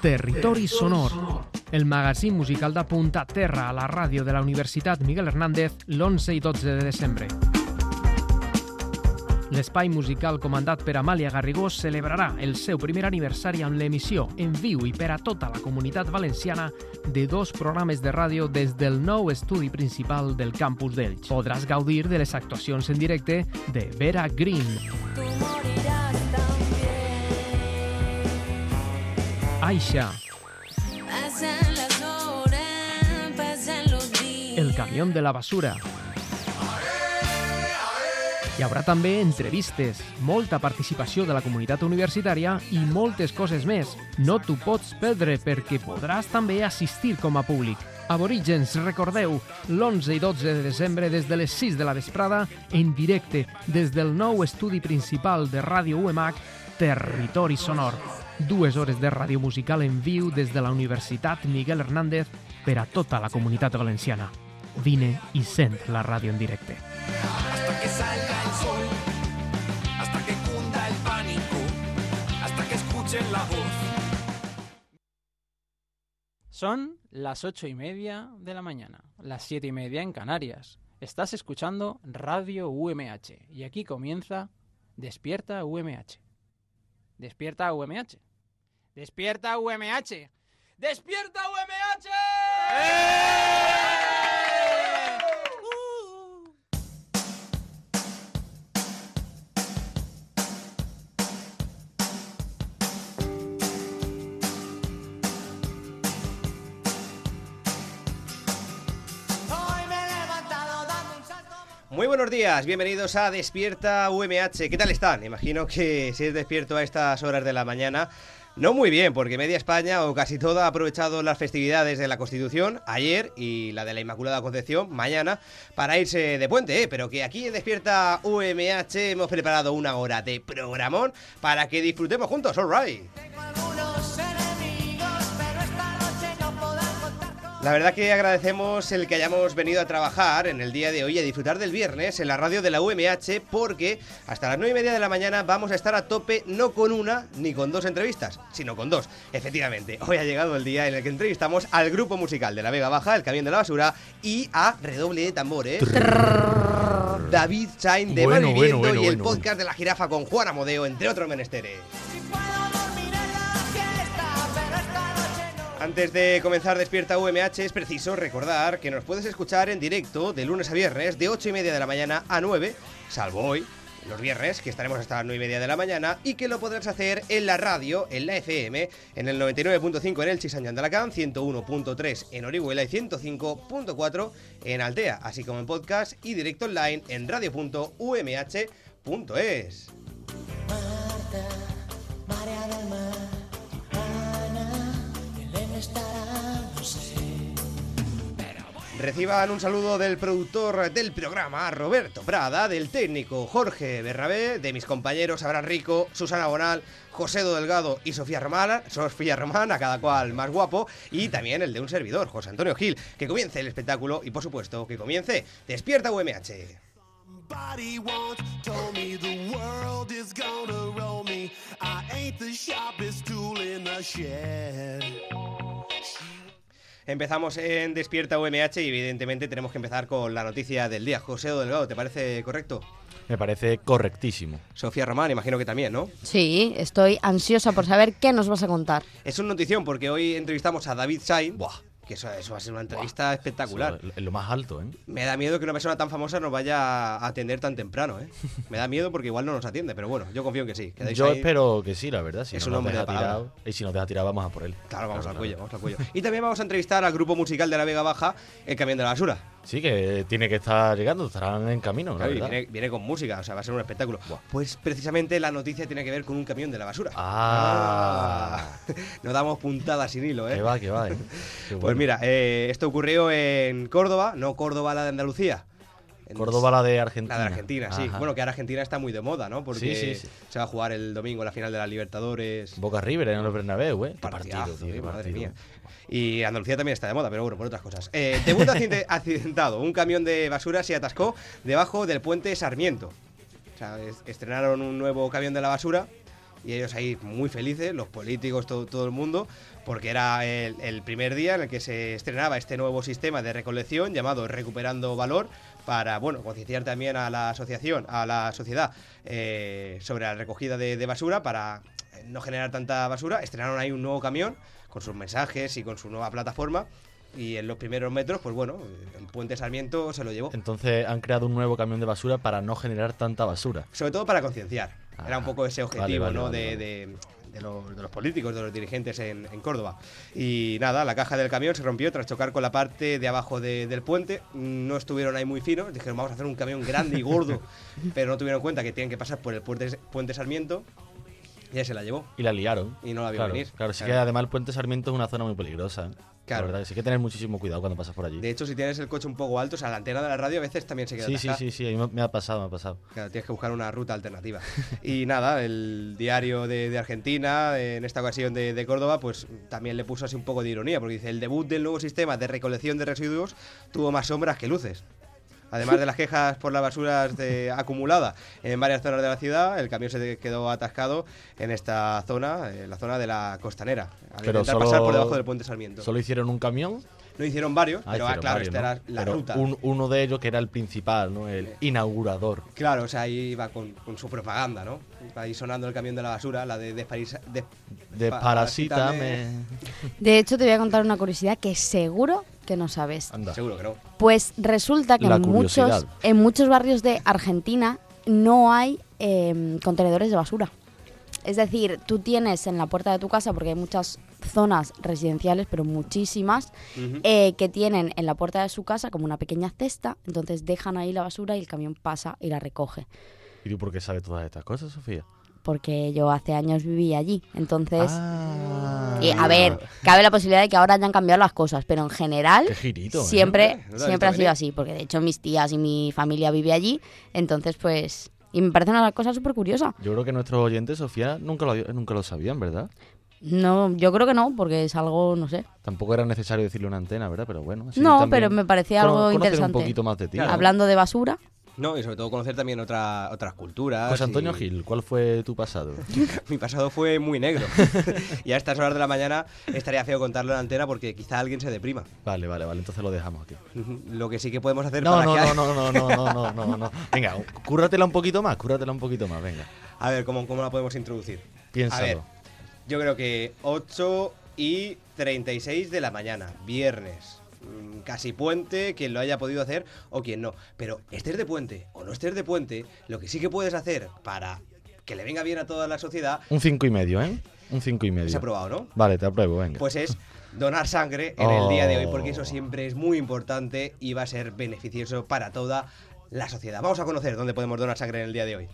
Territori Sonor, el magazín musical de Punta Terra a la ràdio de la Universitat Miguel Hernández l'11 i 12 de desembre. L'espai musical comandat per Amàlia Garrigós celebrarà el seu primer aniversari amb l'emissió en viu i per a tota la comunitat valenciana de dos programes de ràdio des del nou estudi principal del campus d'Elx. Podràs gaudir de les actuacions en directe de Vera Green, Aisha, Pasan las horas, pasan los días. El camión de la basura. Hi haurà també entrevistes, molta participació de la comunitat universitària i moltes coses més. No t'ho pots perdre perquè podràs també assistir com a públic. Aborígens, recordeu, l'11 i 12 de desembre des de les 6 de la vesprada, en directe des del nou estudi principal de Ràdio UMH, Territori Sonor. Dues hores de ràdio musical en viu des de la Universitat Miguel Hernández per a tota la comunitat valenciana. Vine i sent la ràdio en directe. hasta que salga el sol, hasta que cunda el pánico, hasta que escuchen la voz. Son las ocho y media de la mañana, las siete y media en Canarias. Estás escuchando Radio UMH y aquí comienza Despierta UMH. Despierta UMH. Despierta UMH. Despierta UMH. ¡Uh! Muy buenos días, bienvenidos a Despierta UMH. ¿Qué tal están? Imagino que si es despierto a estas horas de la mañana, no muy bien, porque media España o casi toda ha aprovechado las festividades de la Constitución ayer y la de la Inmaculada Concepción mañana para irse de puente, ¿eh? pero que aquí en Despierta UMH hemos preparado una hora de programón para que disfrutemos juntos, alright. La verdad que agradecemos el que hayamos venido a trabajar en el día de hoy y a disfrutar del viernes en la radio de la UMH porque hasta las 9 y media de la mañana vamos a estar a tope no con una ni con dos entrevistas, sino con dos. Efectivamente, hoy ha llegado el día en el que entrevistamos al grupo musical de la Vega Baja, El Camión de la Basura y a Redoble de Tambores. David Chain de Bueno, Malviviendo bueno, bueno, y el bueno, podcast de la jirafa con Juan Amodeo, entre otros menesteres. Antes de comenzar Despierta UMH es preciso recordar que nos puedes escuchar en directo de lunes a viernes de 8 y media de la mañana a 9, salvo hoy, los viernes, que estaremos hasta las 9 y media de la mañana, y que lo podrás hacer en la radio, en la FM, en el 99.5 en el Chisañán de Alacant, 101.3 en Orihuela y 105.4 en Altea, así como en podcast y directo online en radio.umh.es. Marta, Reciban un saludo del productor del programa, Roberto Prada, del técnico Jorge Bernabé, de mis compañeros Abraham Rico, Susana Bonal, José Do Delgado y Sofía Romana, Sofía Romana, cada cual más guapo, y también el de un servidor, José Antonio Gil. Que comience el espectáculo y, por supuesto, que comience Despierta UMH. Empezamos en Despierta UMH y, evidentemente, tenemos que empezar con la noticia del día. José Do Delgado, ¿te parece correcto? Me parece correctísimo. Sofía Román, imagino que también, ¿no? Sí, estoy ansiosa por saber qué nos vas a contar. Es una notición porque hoy entrevistamos a David Sain. Que eso, eso va a ser una entrevista espectacular. Es lo más alto, ¿eh? Me da miedo que una persona tan famosa nos vaya a atender tan temprano, ¿eh? Me da miedo porque igual no nos atiende, pero bueno, yo confío en que sí. Yo espero que sí, la verdad. Si Es no un hombre tirado, y si nos deja tirado, vamos a por él. Claro, vamos Claro, al cuello, vamos al cuello. Y también vamos a entrevistar al grupo musical de la Vega Baja, El Camión de la Basura. Sí, que tiene que estar llegando, estarán en camino, la Claro, viene, viene con música, o sea, va a ser un espectáculo. Pues precisamente la noticia tiene que ver con un camión de la basura. Ah. Nos damos puntadas sin hilo, ¿eh? Que va, que va, ¿eh? Pues mira, eh, esto ocurrió en Córdoba, no Córdoba la de Andalucía. Córdoba la de Argentina. La de Argentina, sí. Bueno, que ahora Argentina está muy de moda, ¿no? Porque Sí, sí, sí. se va a jugar el domingo la final de la Libertadores. Boca River en el Bernabéu, ¿eh? Qué partido, tío, qué madre partido. mía. Y Andalucía también está de moda, pero bueno, por otras cosas. Eh, debut accidentado. Un camión de basura se atascó debajo del puente Sarmiento. O sea, es- estrenaron un nuevo camión de la basura y ellos ahí muy felices, los políticos, todo, todo el mundo, porque era el, el primer día en el que se estrenaba este nuevo sistema de recolección llamado Recuperando Valor para, bueno, concienciar también a la asociación, a la sociedad eh, sobre la recogida de, de basura para eh, no generar tanta basura. Estrenaron ahí un nuevo camión con sus mensajes y con su nueva plataforma. Y en los primeros metros, pues bueno, el puente Sarmiento se lo llevó. Entonces han creado un nuevo camión de basura para no generar tanta basura. Sobre todo para concienciar. Era un Ah, poco ese objetivo, vale, ¿no? vale, de, vale. de- de los, de los políticos, de los dirigentes en, en Córdoba. Y nada, la caja del camión se rompió tras chocar con la parte de abajo de- del puente. No estuvieron ahí muy finos. Dijeron, vamos a hacer un camión grande y gordo. pero no tuvieron en cuenta que tienen que pasar por el puente, puente Sarmiento. Y ahí se la llevó. Y la liaron. Y no la vio claro, venir. Claro, sí Claro. que además el puente Sarmiento es una zona muy peligrosa. ¿eh? Claro. La verdad, sí hay que tener muchísimo cuidado cuando pasas por allí. De hecho, si tienes el coche un poco alto, o sea, la antena de la radio a veces también se queda Sí, sí, atascada. sí, sí, a mí me- me ha pasado, me ha pasado. Claro, tienes que buscar una ruta alternativa. Y nada, el diario de, de Argentina, en esta ocasión de, de Córdoba, pues también le puso así un poco de ironía, porque dice, el debut del nuevo sistema de recolección de residuos tuvo más sombras que luces. Además de las quejas por la basura de- acumulada en varias zonas de la ciudad, el camión se quedó atascado en esta zona, en la zona de la costanera, al Pero intentar solo- pasar por debajo del puente Sarmiento. Solo hicieron un camión. No hicieron varios, Ah, pero ah, hicieron claro, varios, esta ¿no? era la Pero ruta. un- uno de ellos que era el principal, ¿no? El inaugurador. Claro, o sea, ahí iba con, con su propaganda, ¿no? Ahí sonando el camión de la basura, la de desparisa- des- Desparasítame. De hecho, te voy a contar una curiosidad que seguro que no sabes. Anda. Seguro que no. Pues resulta que en muchos, en muchos barrios de Argentina no hay eh, contenedores de basura. Es decir, tú tienes en la puerta de tu casa, porque hay muchas zonas residenciales, pero muchísimas, eh, que tienen en la puerta de su casa como una pequeña cesta, entonces dejan ahí la basura y el camión pasa y la recoge. ¿Y tú por qué sabes todas estas cosas, Sofía? Porque yo hace años viví allí, entonces... Ah. y, a ver, cabe la posibilidad de que ahora hayan cambiado las cosas, pero en general Qué girito, ¿eh? siempre, No siempre ha sido así, porque de hecho mis tías y mi familia vive allí, entonces pues... Y me parece una cosa súper curiosa. Yo creo que nuestros oyentes, Sofía, nunca lo, nunca lo sabían, ¿verdad? No, yo creo que no, porque es algo, no sé. Tampoco era necesario decirle una antena, ¿verdad? Pero bueno. así no, pero me parecía algo interesante. un poquito más de ti. Claro. ¿no? Hablando de basura, No, y sobre todo conocer también otra, otras culturas. José Antonio y- Gil, ¿cuál fue tu pasado? Mi pasado fue muy negro. y a estas horas de la mañana estaría feo contarlo en la antena porque quizá alguien se deprima. Vale, vale, vale, entonces lo dejamos aquí. Lo que sí que podemos hacer No, para no, que... no, no, no, no, no, no, no, no. Venga, cúrratela un poquito más, cúrratela un poquito más, venga. A ver, ¿cómo, ¿cómo la podemos introducir? Piénsalo. A ver, yo creo que 8 y 36 de la mañana, viernes. Mm, Casi puente, quien lo haya podido hacer o quien no. Pero estés de puente o no estés de puente, lo que sí que puedes hacer para que le venga bien a toda la sociedad Un cinco y medio, ¿eh? Un cinco y medio. es aprobado, ¿no? Vale, te apruebo, venga. Pues es donar sangre en el día de hoy, porque eso Oh. siempre es muy importante y va a ser beneficioso para toda la sociedad. Vamos a conocer dónde podemos donar sangre en el día de hoy.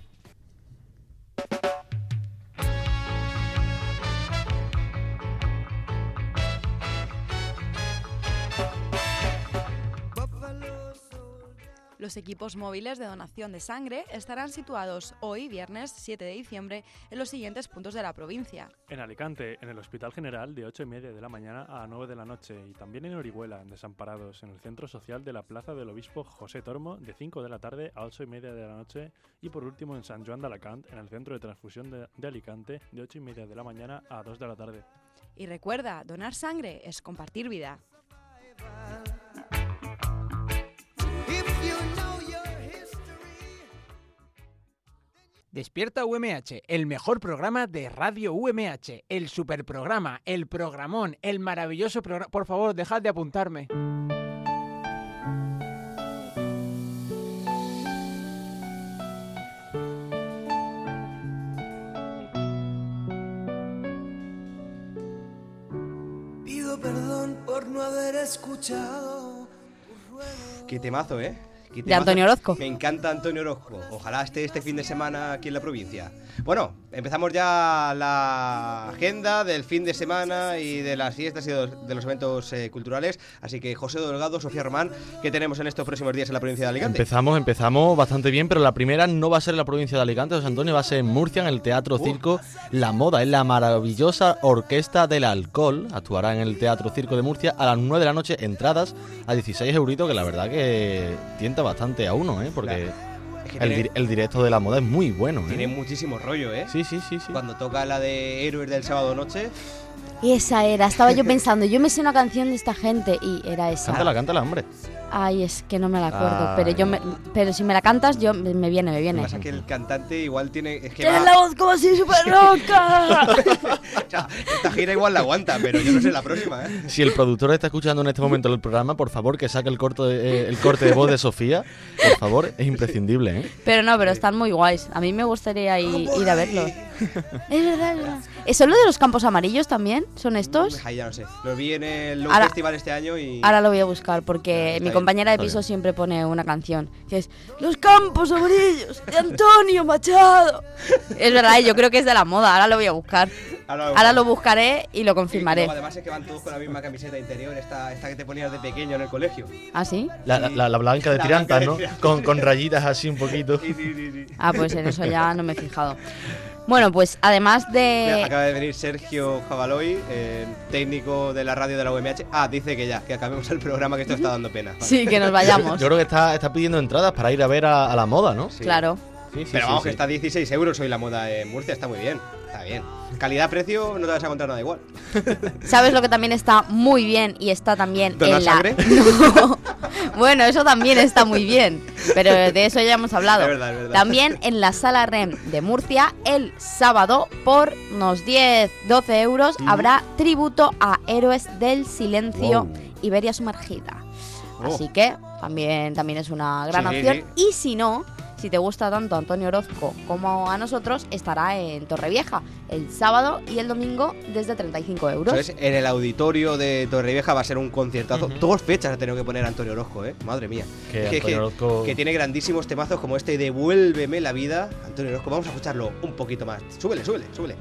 Los equipos móviles de donación de sangre estarán situados hoy, viernes 7 de diciembre, en los siguientes puntos de la provincia. En Alicante, en el Hospital General, de 8 y media de la mañana a 9 de la noche. Y también en Orihuela, en Desamparados, en el Centro Social de la Plaza del Obispo José Tormo, de 5 de la tarde a 8 y media de la noche. Y por último en San Joan de Alacant, en el Centro de Transfusión de, de Alicante, de 8 y media de la mañana a 2 de la tarde. Y recuerda, donar sangre es compartir vida. Despierta UMH, el mejor programa de Radio UMH, el superprograma, el programón, el maravilloso programa. Por favor, dejad de apuntarme. Pido perdón por no haber escuchado. Qué temazo, ¿eh? De. Antonio Orozco. Me encanta Antonio Orozco. Ojalá esté este fin de semana aquí en la provincia. Bueno, empezamos ya la agenda del fin de semana y de las fiestas y de los, de los eventos eh, culturales. Así que José Delgado, Sofía Román, ¿qué tenemos en estos próximos días en la provincia de Alicante? Empezamos, empezamos bastante bien, pero la primera no va a ser en la provincia de Alicante, José Antonio, va a ser en Murcia, en el Teatro Circo La Moda. Es la maravillosa Orquesta del Alcohol. Actuará en el Teatro Circo de Murcia a las 9 de la noche, entradas a 16 euritos, que la verdad que tienta bastante a uno, ¿eh? Porque Es que el, tiene, dir- el directo de La Moda es muy bueno, ¿eh? tiene muchísimo rollo, ¿eh? Sí, sí, sí, sí. Cuando toca la de Héroes del sábado noche, Esa era, estaba yo pensando, yo me sé una canción de esta gente y era esa. Cántala, cántala, hombre. Ay, es que no me la acuerdo, Ay, pero yo me, pero si me la cantas yo me me viene, me lo que viene. pasa es que el cantante igual tiene... Es que Tienes va- la voz como así súper roca. o sea, esta gira igual la aguanta, pero yo no sé la próxima, ¿eh? Si el productor está escuchando en este momento el programa, por favor, que saque el, corto de- eh, el corte de voz de Sofía. Por favor, es imprescindible, ¿eh? Pero no, pero están muy guays. A mí me gustaría ir, ir a verlos. Es verdad, es verdad. ¿Es solo de los campos amarillos también? ¿Son estos? Ahí ya no sé. Los vi en el Low Ahora- Festival este año y... Ahora lo voy a buscar porque mi compañera de piso siempre pone una canción que es Los campos amarillos de Antonio Machado. Es verdad, yo creo que es de la moda. Ahora lo voy a buscar. Ahora lo buscaré y lo Y confirmaré. luego, además es que van todos con la misma camiseta interior, esta, esta que te ponías de pequeño en el colegio. ¿Ah, sí? La, la- la- la blanca de tirantas, ¿no? tirantas. Con, con rayitas así un poquito. Sí, sí, sí, sí. Ah, pues en eso ya no me he fijado. Bueno, pues además Mira, de... acaba de venir Sergio Jabaloy, el técnico de la radio de la UMH. Ah, dice que ya, que acabemos el programa, que esto está dando pena. Vale. Sí, que nos vayamos. Yo creo que está, está pidiendo entradas para ir a ver a, a la moda, ¿no? Sí. Claro. Sí, sí, Pero vamos, sí. que está a 16 euros hoy la moda en Murcia, está muy bien. Está bien. Calidad-precio, no te vas a encontrar nada igual. ¿Sabes lo que también está muy bien y está también ¿Donar en la... sangre? No. Bueno, eso también está muy bien, pero de eso ya hemos hablado. Es verdad, es verdad. También en la sala REM de Murcia, el sábado, por unos 10, 12 euros, habrá tributo a Héroes del Silencio Wow. Iberia Sumergida. Oh. Así que también, también es una gran Sí, sí, opción. Y si no, si te gusta tanto Antonio Orozco como a nosotros, estará en Torrevieja el sábado y el domingo desde 35 euros. Eso es, en el auditorio de Torrevieja va a ser un conciertazo. Dos fechas ha tenido que poner Antonio Orozco, ¿eh? Madre mía. Que Orozco- que tiene grandísimos temazos como este Devuélveme la vida. Antonio Orozco, vamos a escucharlo un poquito más. Súbele, súbele, súbele.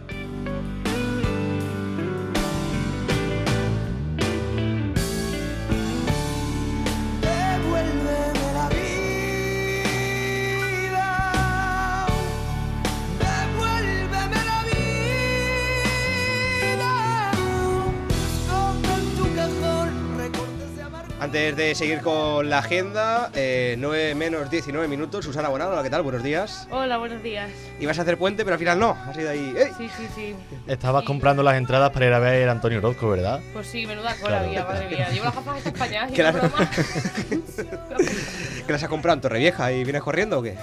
Antes de seguir con la agenda, eh, 9 menos 19 minutos. Susana Bonano, hola, ¿qué tal? Buenos días. Hola, buenos días. Ibas a hacer puente, pero al final no. Has ido ahí. ¡Ey! Sí, sí, sí. Estabas Sí. comprando las entradas para ir a ver a Antonio Orozco, ¿verdad? Pues sí, menuda cola Claro. había, madre mía. Llevo las gafas hasta españolas y Que las- broma. ¿Que las has comprado en Torrevieja y vienes corriendo o qué?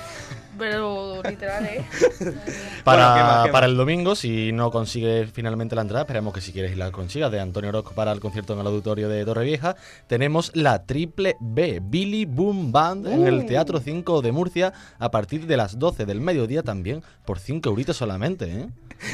Pero literal, ¿eh? Para, Bueno, ¿qué más, qué para más? el domingo, si no consigues finalmente la entrada, esperemos que si quieres y la consigas, de Antonio Orozco para el concierto en el auditorio de Torrevieja, tenemos la triple B, Billy Boom Band, en Uh. el Teatro 5 de Murcia, a partir de las 12 del mediodía también, por 5 euritos solamente, ¿eh?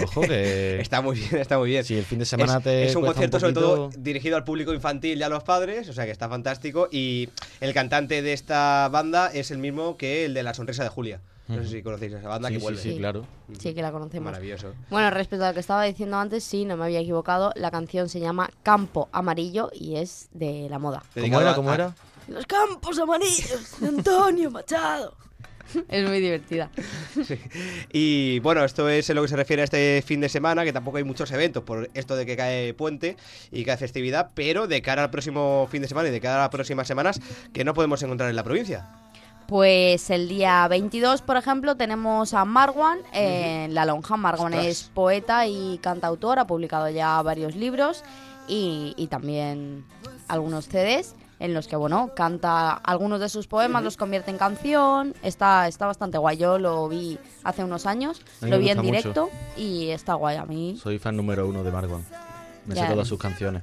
Ojo que... Está muy bien, está muy bien. Si el fin de semana es, te es un concierto sobre todo dirigido al público infantil y a los padres, o sea que está fantástico. Y el cantante de esta banda es el mismo que el de La Sonrisa de Julia. No sé si conocéis esa banda Sí, que sí, vuelve. sí, Sí. claro. Sí, que la conocemos. Maravilloso. Bueno, respecto a lo que estaba diciendo antes, sí, no me había equivocado. La canción se llama Campo Amarillo y es de la moda. ¿Cómo era? ¿Cómo era? Los campos amarillos de Antonio Machado. es muy divertida. Y bueno, esto es en lo que se refiere a este fin de semana, que tampoco hay muchos eventos por esto de que cae puente y cae festividad, pero de cara al próximo fin de semana y de cara a las próximas semanas, que no podemos encontrar en la provincia. Pues el día 22, por ejemplo, tenemos a Marwan en La Lonja. Marwan Ostras. es poeta y cantautor, ha publicado ya varios libros y, y también algunos CDs en los que, bueno, canta algunos de sus poemas, los convierte en canción. Está, está bastante guay. Yo lo vi hace unos años, lo vi en directo y está guay a mí. Soy fan número uno de Marwan. Me sé Ya. todas sus canciones.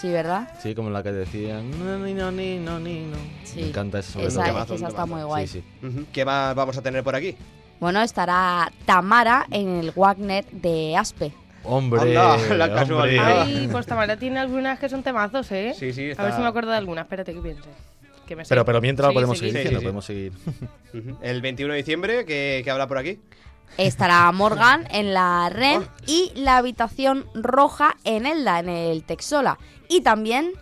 Sí, ¿verdad? Sí, como la que decían. "No, ni, no, ni, no, ni, no". Sí. Me encanta sobre Esa, todo. temazo, esa está muy guay. Sí, sí. Ujú. ¿Qué más vamos a tener por aquí? Bueno, estará Tamara en el Wagner de Aspe. Hombre, Anda, la hombre. casualidad. Ay, pues Tamara tiene algunas que son temazos, ¿eh? Sí, sí, A ver está- si me acuerdo de alguna. Espérate que piense. que me. Pero, pero mientras Sí, podemos seguid. seguir Sí, diciendo, sí, sí. podemos seguir. El 21 de diciembre, ¿qué, qué habla por aquí? Estará Morgan en la REM Oh. y la habitación roja en Elda, en el Texola. Y también,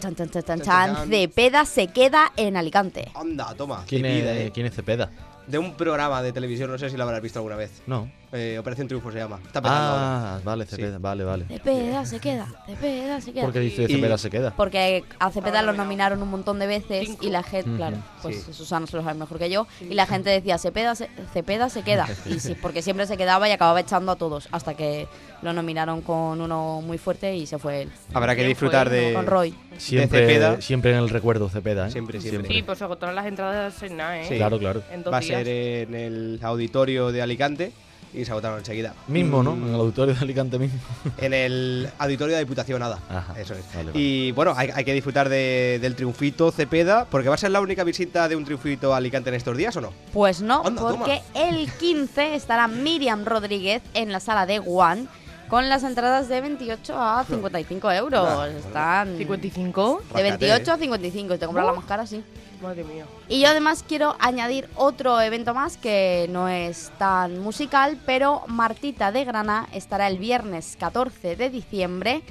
chan, chan, chan, chan. Cepeda se queda en Alicante. Anda, toma. ¿Quién vida, es, eh. ¿Quién es Cepeda? De un programa de televisión, no sé si lo habrás visto alguna vez. No. Eh, Operación Triunfo se llama. Está petando ahora. Ah, vale, Cepeda, vale, vale. Cepeda se queda, Cepeda se queda. ¿Por qué dice Y- Cepeda se queda? Porque a Cepeda lo nominaron un montón de veces Cinco. y la gente, claro, pues Sí. Susana se lo sabe mejor que yo, y la gente decía Cepeda se, Cepeda se queda. Y sí, porque siempre se quedaba y acababa echando a todos, hasta que lo nominaron con uno muy fuerte y se fue él. Habrá que ¿Quién disfrutar de. Con Roy. Siempre, Cepeda. siempre en el recuerdo Cepeda, ¿eh? Siempre, siempre. Sí, pues se agotaron las entradas en nada, ¿eh? Sí. Claro, claro. En dos Va a ser en el auditorio de Alicante y se agotaron enseguida. Mismo, ¿no? Mm, En el auditorio de Alicante mismo. En el auditorio de Diputación Nada. Ajá, Eso es. vale, vale. Y bueno, hay, hay que disfrutar de- del triunfito Cepeda, porque va a ser la única visita de un triunfito a Alicante en estos días, ¿o no? Pues no, Anda, porque el 15 estará Miriam Rodríguez en la sala de One con las entradas de 28 a 55 euros. Anda, Están 55. de Rácate, 28 ¿eh? a 55. Si te compras la más cara, sí. Madre mía. Y yo además quiero añadir otro evento más que no es tan musical, pero Martita de Granada estará el viernes 14 de diciembre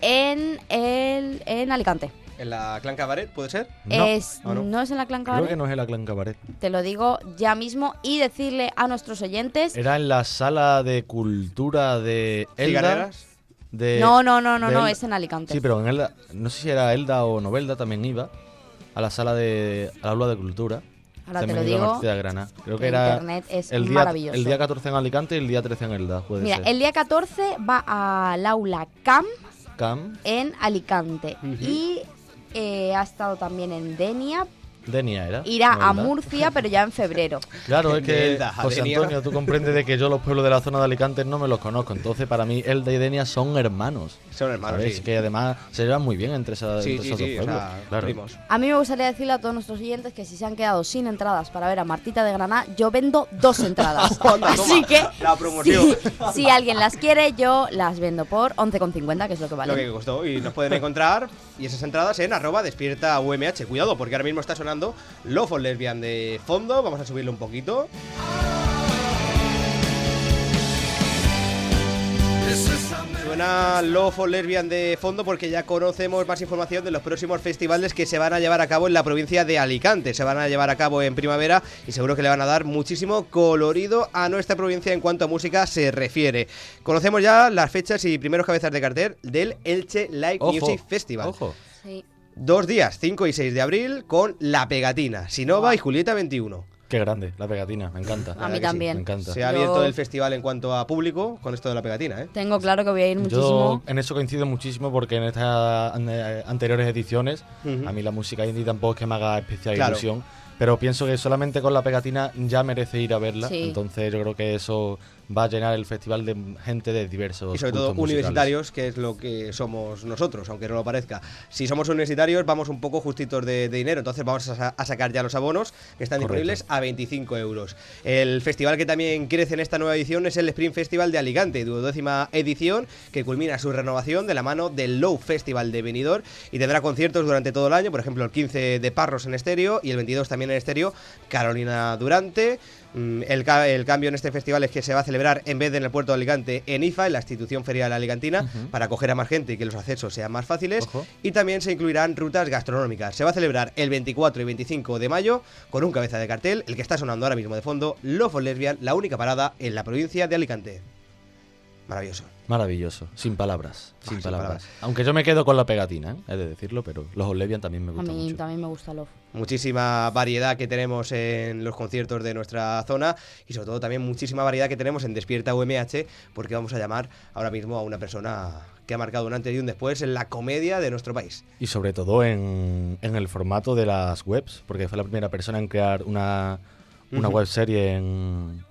en, el, en Alicante. ¿En la Clan Cabaret, puede ser? No, es, ¿o no? no es en la Clan creo Cabaret, que no es el Aclan Cabaret. te lo digo ya mismo, y decirle a nuestros oyentes... Era en la sala de cultura de Elda. De, no, no, no, no, no, es en Alicante. Sí, pero en Elda, no sé si era Elda o Novelda, también iba a la sala de, al aula de cultura. Ahora te lo digo, de Granada. Creo que que era internet es el día, maravilloso. el día 14 en Alicante y el día 13 en Elda, puede Mira, ser. el día 14 va al aula CAM Cam, en Alicante y eh, ha estado también en Denia, Denia era. irá a. Murcia, pero ya en febrero. Claro, es que José Denia. Antonio, tú comprendes de que yo los pueblos de la zona de Alicante no me los conozco. Entonces, para mí, Elda y Denia son hermanos. Son hermanos, sí. Que además se llevan muy bien entre, esa- Sí, entre sí, esos sí, dos o pueblos. sea, claro. A mí me gustaría decirle a todos nuestros oyentes que si se han quedado sin entradas para ver a Martita de Granada, yo vendo dos entradas. Así que la promoción. si, si alguien las quiere, yo las vendo por 11,50, que es lo que vale. Lo que costó. Y nos pueden encontrar y esas entradas en arroba despierta UMH. Cuidado, porque ahora mismo está sonando Love of Lesbian de fondo. Vamos a subirlo un poquito. Suena Love of Lesbian de fondo porque ya conocemos más información de los próximos festivales que se van a llevar a cabo en la provincia de Alicante. Se van a llevar a cabo en primavera y seguro que le van a dar muchísimo colorido a nuestra provincia en cuanto a música se refiere. Conocemos ya las fechas y primeros cabezas de cartel del Elche Live Ojo, Music Festival. Ojo. Sí. Dos días, 5 y 6 de abril, con La Pegatina, Sinova y Julieta 21. Qué grande, la pegatina, me encanta. A mí sí, también. Me encanta. Se ha Yo- abierto el festival en cuanto a público con esto de La Pegatina, ¿eh? Tengo claro que voy a ir Yo muchísimo. en eso coincido muchísimo porque en estas eh, anteriores ediciones a mí la música indie tampoco es que me haga especial Claro. ilusión, pero pienso que solamente con la pegatina ya merece ir a verla, Sí. entonces yo creo que eso va a llenar el festival de gente de diversos Y sobre todo musicales. universitarios, que es lo que somos nosotros, aunque no lo parezca. Si somos universitarios, vamos un poco justitos de, de dinero, entonces vamos a, sa- a sacar ya los abonos, que están Correcto. disponibles a 25 euros. El festival que también crece en esta nueva edición es el Spring Festival de Alicante, duodécima edición, que culmina su renovación de la mano del Low Festival de Benidorm y tendrá conciertos durante todo el año, por ejemplo, el 15 de Parros en estéreo y el 22 también en estéreo, Carolina Durante. Mm, El, ca- el cambio en este festival es que se va a celebrar en vez de en el puerto de Alicante en IFA, en la institución ferial alicantina, para acoger a más gente y que los accesos sean más fáciles. Ojo. Y también se incluirán rutas gastronómicas. Se va a celebrar el 24 y 25 de mayo con un cabeza de cartel, el que está sonando ahora mismo de fondo, Love of Lesbian, la única parada en la provincia de Alicante. Maravilloso. Maravilloso, sin palabras, sin, sin palabras. palabras. Aunque yo me quedo con la pegatina, ¿eh? he de decirlo, pero los Olevian también me A gustan mí mucho. también me gusta Love. Muchísima variedad que tenemos en los conciertos de nuestra zona y sobre todo también muchísima variedad que tenemos en Despierta UMH porque vamos a llamar ahora mismo a una persona que ha marcado un antes y un después en la comedia de nuestro país. Y sobre todo en, en el formato de las webs, porque fue la primera persona en crear una, una Ujú. web serie en...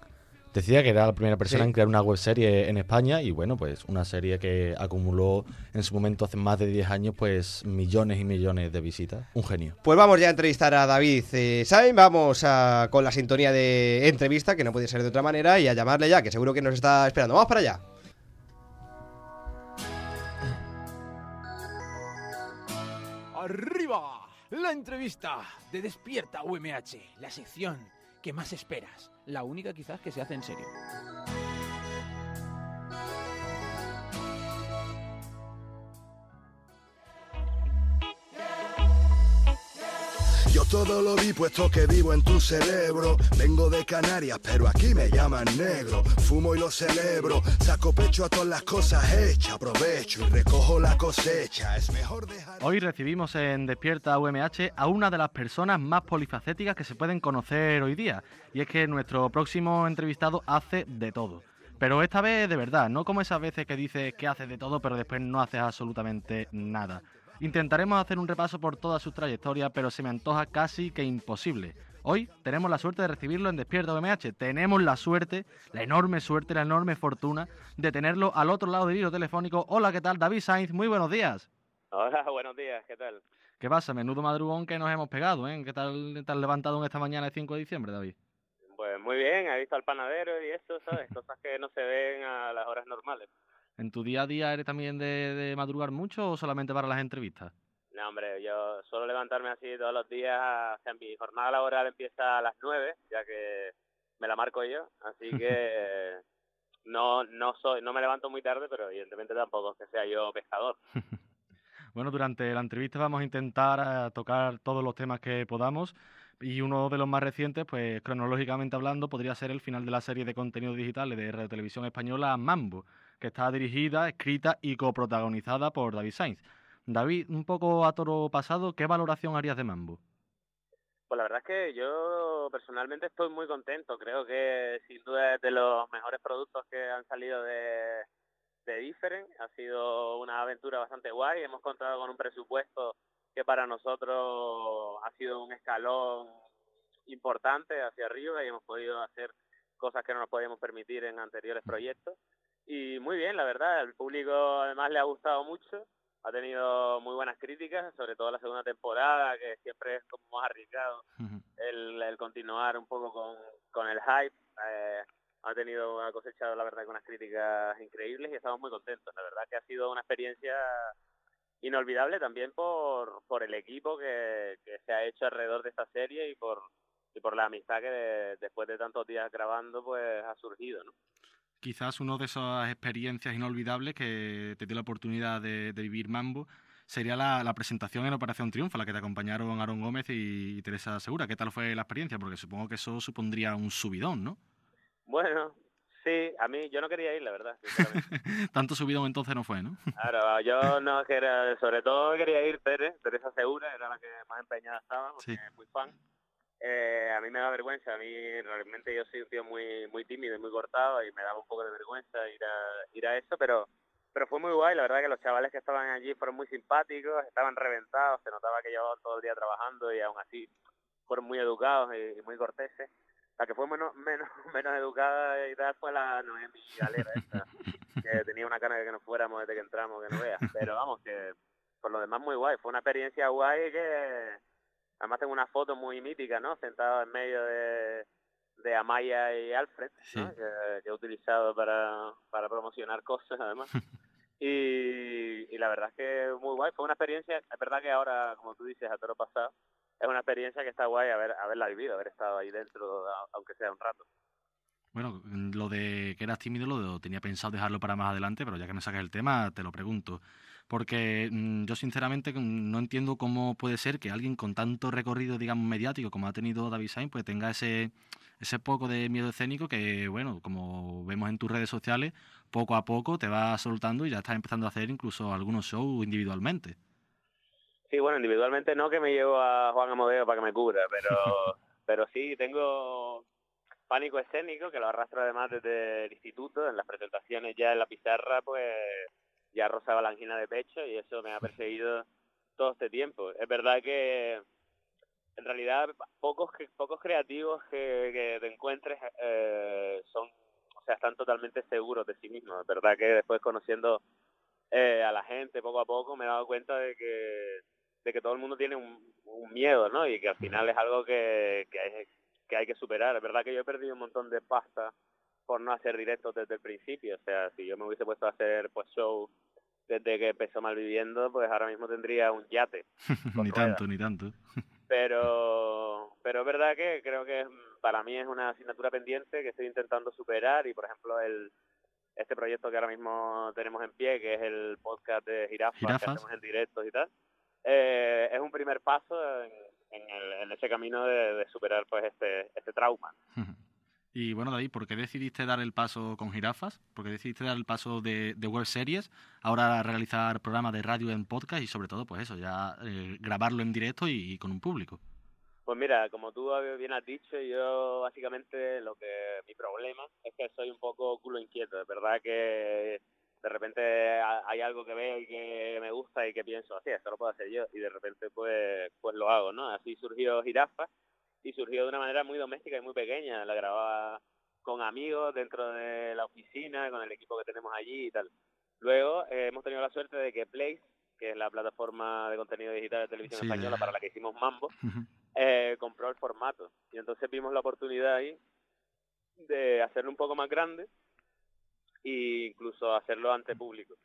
Decía que era la primera persona Sí. en crear una web serie en España y bueno, pues una serie que acumuló en su momento hace más de 10 años pues millones y millones de visitas. Un genio. Pues vamos ya a entrevistar a David eh, Sainz, vamos a- con la sintonía de entrevista, que no puede ser de otra manera, y a llamarle ya, que seguro que nos está esperando. Vamos para allá. Arriba. La entrevista de Despierta UMH, la sección que más esperas, la única quizás que se hace en serio. Yo todo lo vi puesto que vivo en tu cerebro. Vengo de Canarias, pero aquí me llaman negro. Fumo y lo celebro. Saco pecho a todas las cosas hechas. Aprovecho y recojo la cosecha. Es mejor dejar. Hoy recibimos en Despierta UMH a una de las personas más polifacéticas que se pueden conocer hoy día. Y es que nuestro próximo entrevistado hace de todo. Pero esta vez de verdad, no como esas veces que dices que haces de todo, pero después no haces absolutamente nada. Intentaremos hacer un repaso por toda su trayectoria, pero se me antoja casi que imposible. Hoy tenemos la suerte de recibirlo en Despierta UMH. Tenemos la suerte, la enorme suerte, la enorme fortuna de tenerlo al otro lado del hilo telefónico. Hola, ¿qué tal? David Sainz, muy buenos días. Hola, buenos días, ¿qué tal? ¿Qué pasa? Menudo madrugón que nos hemos pegado, ¿eh? ¿Qué tal te has levantado en esta mañana de 5 de diciembre, David? Pues muy bien, he visto al panadero y eso, ¿sabes? Cosas que no se ven a las horas normales. ¿En tu día a día eres también de, de madrugar mucho o solamente para las entrevistas? No, hombre, yo suelo levantarme así todos los días, o sea, mi jornada laboral empieza a las 9, ya que me la marco yo, así que no no soy no me levanto muy tarde, pero evidentemente tampoco es que sea yo pescador. Bueno, durante la entrevista vamos a intentar eh, tocar todos los temas que podamos y uno de los más recientes, pues cronológicamente hablando, podría ser el final de la serie de contenidos digitales de Radio Televisión Española Mambo, que está dirigida, escrita y coprotagonizada por David Sainz. David, un poco a toro pasado, ¿qué valoración harías de Mambo? Pues la verdad es que yo personalmente estoy muy contento. Creo que sin duda es de los mejores productos que han salido de, de Different. Ha sido una aventura bastante guay. Hemos contado con un presupuesto que para nosotros ha sido un escalón importante hacia arriba y hemos podido hacer cosas que no nos podíamos permitir en anteriores proyectos. Y muy bien, la verdad, al público además le ha gustado mucho, ha tenido muy buenas críticas, sobre todo la segunda temporada, que siempre es como más arriesgado el, el continuar un poco con, con el hype. Eh, ha tenido, ha cosechado la verdad con unas críticas increíbles y estamos muy contentos. La verdad que ha sido una experiencia inolvidable también por, por el equipo que, que se ha hecho alrededor de esta serie y por y por la amistad que de- después de tantos días grabando pues ha surgido, ¿no? Quizás una de esas experiencias inolvidables que te dio la oportunidad de, de vivir Mambo sería la, la presentación en Operación Triunfo, la que te acompañaron Aaron Gómez y, y Teresa Segura. ¿Qué tal fue la experiencia? Porque supongo que eso supondría un subidón, ¿no? Bueno, sí, a mí yo no quería ir, la verdad. Tanto subidón entonces no fue, ¿no? Claro, yo no quería, sobre todo quería ir Tere, Teresa Segura, era la que más empeñada estaba, porque Sí. es muy fan. Eh, a mí me da vergüenza, a mí realmente yo soy un tío muy muy tímido y muy cortado y me daba un poco de vergüenza ir a, ir a eso, pero pero fue muy guay, la verdad que los chavales que estaban allí fueron muy simpáticos, estaban reventados, se notaba que llevaban todo el día trabajando y aún así fueron muy educados y, y muy corteses. La que fue menos, menos, menos educada y tal fue la Noemi Galera esta, que tenía una cara de que no fuéramos desde que entramos, que no veas. Pero vamos, que por lo demás muy guay. Fue una experiencia guay que además tengo una foto muy mítica, ¿no? Sentado en medio de, de Amaya y Alfred, ¿no? Que, que he utilizado para, para promocionar cosas además. Y, y la verdad es que muy guay. Fue una experiencia, es verdad que ahora, como tú dices, a toro pasado, es una experiencia que está guay haber, haberla vivido, haber estado ahí dentro, aunque sea un rato. Bueno, lo de que eras tímido lo tenía pensado dejarlo para más adelante, pero ya que me sacas el tema, te lo pregunto. Porque mm, yo sinceramente mm, no entiendo cómo puede ser que alguien con tanto recorrido, digamos, mediático como ha tenido David Sainz, pues tenga ese, ese poco de miedo escénico que, bueno, como vemos en tus redes sociales, poco a poco te va soltando y ya estás empezando a hacer incluso algunos shows individualmente. Sí, bueno, individualmente no que me llevo a Juan Amodeo para que me cubra, pero, pero sí, tengo pánico escénico que lo arrastro además desde el instituto, en las presentaciones ya en la pizarra, pues ya rozaba la angina de pecho y eso me ha perseguido todo este tiempo. Es verdad que en realidad pocos pocos creativos que, que te encuentres eh, son, o sea, están totalmente seguros de sí mismos. Es verdad que después conociendo eh, a la gente poco a poco me he dado cuenta de que de que todo el mundo tiene un, un miedo, ¿no? Y que al final es algo que, que, hay, que hay que superar. Es verdad que yo he perdido un montón de pasta por no hacer directos desde el principio. O sea, si yo me hubiese puesto a hacer pues show desde que empezó Malviviendo, pues ahora mismo tendría un yate. ni ruedas. tanto, ni tanto. Pero, pero es verdad que creo que para mí es una asignatura pendiente que estoy intentando superar y, por ejemplo, el este proyecto que ahora mismo tenemos en pie, que es el podcast de Jirafas, que Jirafas. hacemos en directos y tal, eh, es un primer paso en, en el- en ese camino de, de superar pues este, este trauma. Y bueno, David, ¿por qué decidiste dar el paso con jirafas? ¿Por qué decidiste dar el paso de, de web series, ahora realizar programas de radio en podcast y sobre todo, pues eso, ya eh, grabarlo en directo y, con un público? Pues mira, como tú bien has dicho, yo básicamente lo que mi problema es que soy un poco culo inquieto. Es verdad que de repente ha- hay algo que veo y que me gusta y que pienso, así, esto lo puedo hacer yo. Y de repente pues pues lo hago, ¿no? Así surgió Jirafa y surgió de una manera muy doméstica y muy pequeña. La grababa con amigos dentro de la oficina, con el equipo que tenemos allí y tal. Luego eh, hemos tenido la suerte de que Place, que es la plataforma de contenido digital de televisión Sí, española para la que hicimos Mambo, eh, compró el formato. Y entonces vimos la oportunidad ahí de hacerlo un poco más grande e incluso hacerlo ante público.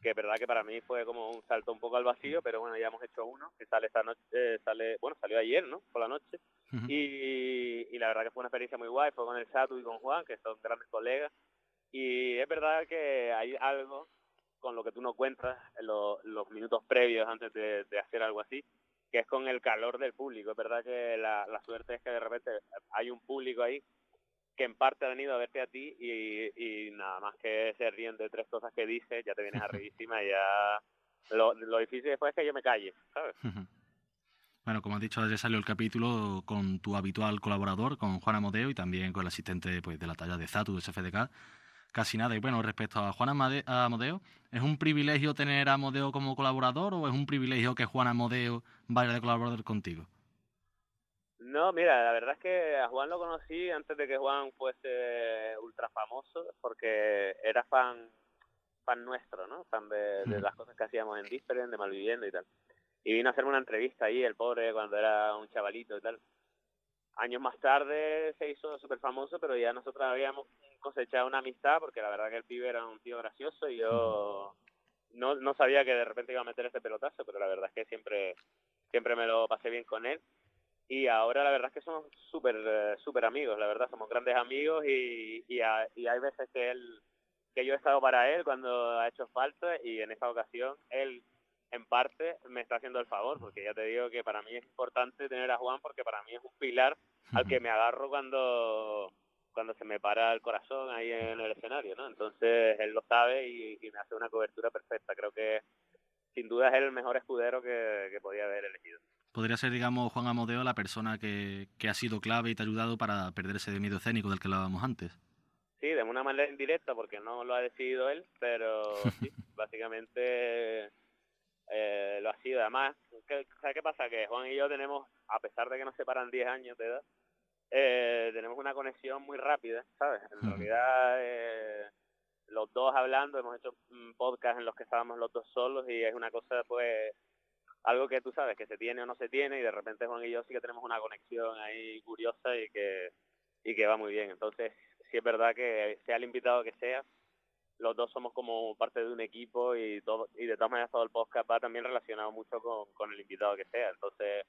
Que es verdad que para mí fue como un salto un poco al vacío, pero bueno, ya hemos hecho uno que sale esta noche, eh, sale, bueno, salió ayer, ¿no? Por la noche. y, y la verdad que fue una experiencia muy guay, fue con el Satu y con Juan, que son grandes colegas. Y es verdad que hay algo con lo que tú no cuentas en lo- los minutos previos antes de, de hacer algo así, que es con el calor del público. Es verdad que la, la suerte es que de repente hay un público ahí que en parte ha venido a verte a ti y, y nada más que se ríen de tres cosas que dices, ya te vienes arribísima y ya... Lo, lo difícil después es que yo me calle, ¿sabes? Bueno, como has dicho, ayer salió el capítulo con tu habitual colaborador, con Juan Amodeo y también con el asistente pues, de la talla de Zatu, de SFDK. Casi nada. Y bueno, respecto a Juan Amade- a Amodeo, ¿es un privilegio tener a Amodeo como colaborador o es un privilegio que Juan Amodeo vaya de colaborador contigo? No, mira, la verdad es que a Juan lo conocí antes de que Juan fuese ultra famoso, porque era fan fan nuestro, ¿no? Fan de, de las cosas que hacíamos en Different, de Malviviendo y tal. Y vino a hacerme una entrevista ahí, el pobre, cuando era un chavalito y tal. Años más tarde se hizo súper famoso, pero ya nosotros habíamos cosechado una amistad, porque la verdad que el pibe era un tío gracioso y yo no, no sabía que de repente iba a meter este pelotazo, pero la verdad es que siempre, siempre me lo pasé bien con él. Y ahora la verdad es que somos súper eh, súper amigos, la verdad, somos grandes amigos y, y, ha- y hay veces que él que yo he estado para él cuando ha hecho falta y en esta ocasión él en parte me está haciendo el favor porque ya te digo que para mí es importante tener a Juan porque para mí es un pilar al que me agarro cuando cuando se me para el corazón ahí en el escenario, ¿no? Entonces él lo sabe y, y me hace una cobertura perfecta. Creo que sin duda es el mejor escudero que, que podía haber elegido. Podría ser, digamos, Juan Amodeo la persona que, que ha sido clave y te ha ayudado para perder ese miedo escénico del que hablábamos antes. Sí, de una manera indirecta porque no lo ha decidido él, pero sí, básicamente eh, lo ha sido. Además, ¿qué- ¿sabes qué pasa? Que Juan y yo tenemos, a pesar de que nos separan 10 años de edad, eh, tenemos una conexión muy rápida, ¿sabes? En realidad, eh, los dos hablando, hemos hecho podcasts en los que estábamos los dos solos y es una cosa, pues, algo que tú sabes que se tiene o no se tiene y de repente Juan y yo sí que tenemos una conexión ahí curiosa y que y que va muy bien. Entonces, sí es verdad que sea el invitado que sea, los dos somos como parte de un equipo y todo y de todas maneras todo el podcast va también relacionado mucho con, con el invitado que sea. Entonces,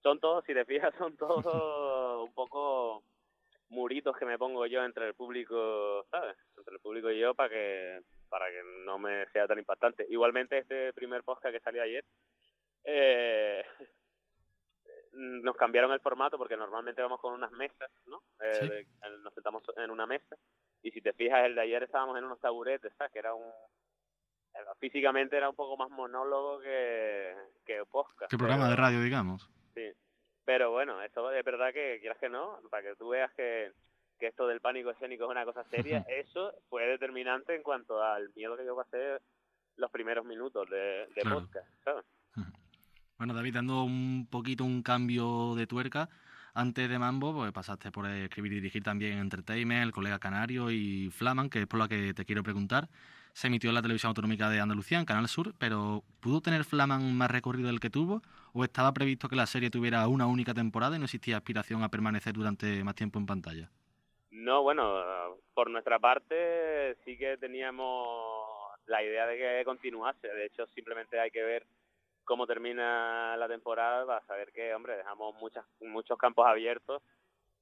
son todos, si te fijas, son todos un poco muritos que me pongo yo entre el público, ¿sabes? Entre el público y yo para que para que no me sea tan impactante. Igualmente este primer podcast que salió ayer eh, nos cambiaron el formato porque normalmente vamos con unas mesas, ¿no? Eh, Sí. nos sentamos en una mesa y si te fijas el de ayer estábamos en unos taburetes, ¿sabes? Que era un físicamente era un poco más monólogo que que podcast. ¿Qué programa de radio, digamos? Sí. Pero bueno, eso es verdad que quieras que no, para que tú veas que, que esto del pánico escénico es una cosa seria, eso fue determinante en cuanto al miedo que yo pasé los primeros minutos de, de Claro. podcast, ¿sabes? Bueno, David, dando un poquito un cambio de tuerca, antes de Mambo, pues pasaste por escribir y dirigir también Entertainment, el colega Canario y Flaman, que es por la que te quiero preguntar. Se emitió en la televisión autonómica de Andalucía, en Canal Sur, pero ¿pudo tener Flaman más recorrido del que tuvo? ¿O estaba previsto que la serie tuviera una única temporada y no existía aspiración a permanecer durante más tiempo en pantalla? No, bueno, por nuestra parte sí que teníamos la idea de que continuase. De hecho, simplemente hay que ver cómo termina la temporada para saber que, hombre, dejamos muchas, muchos campos abiertos.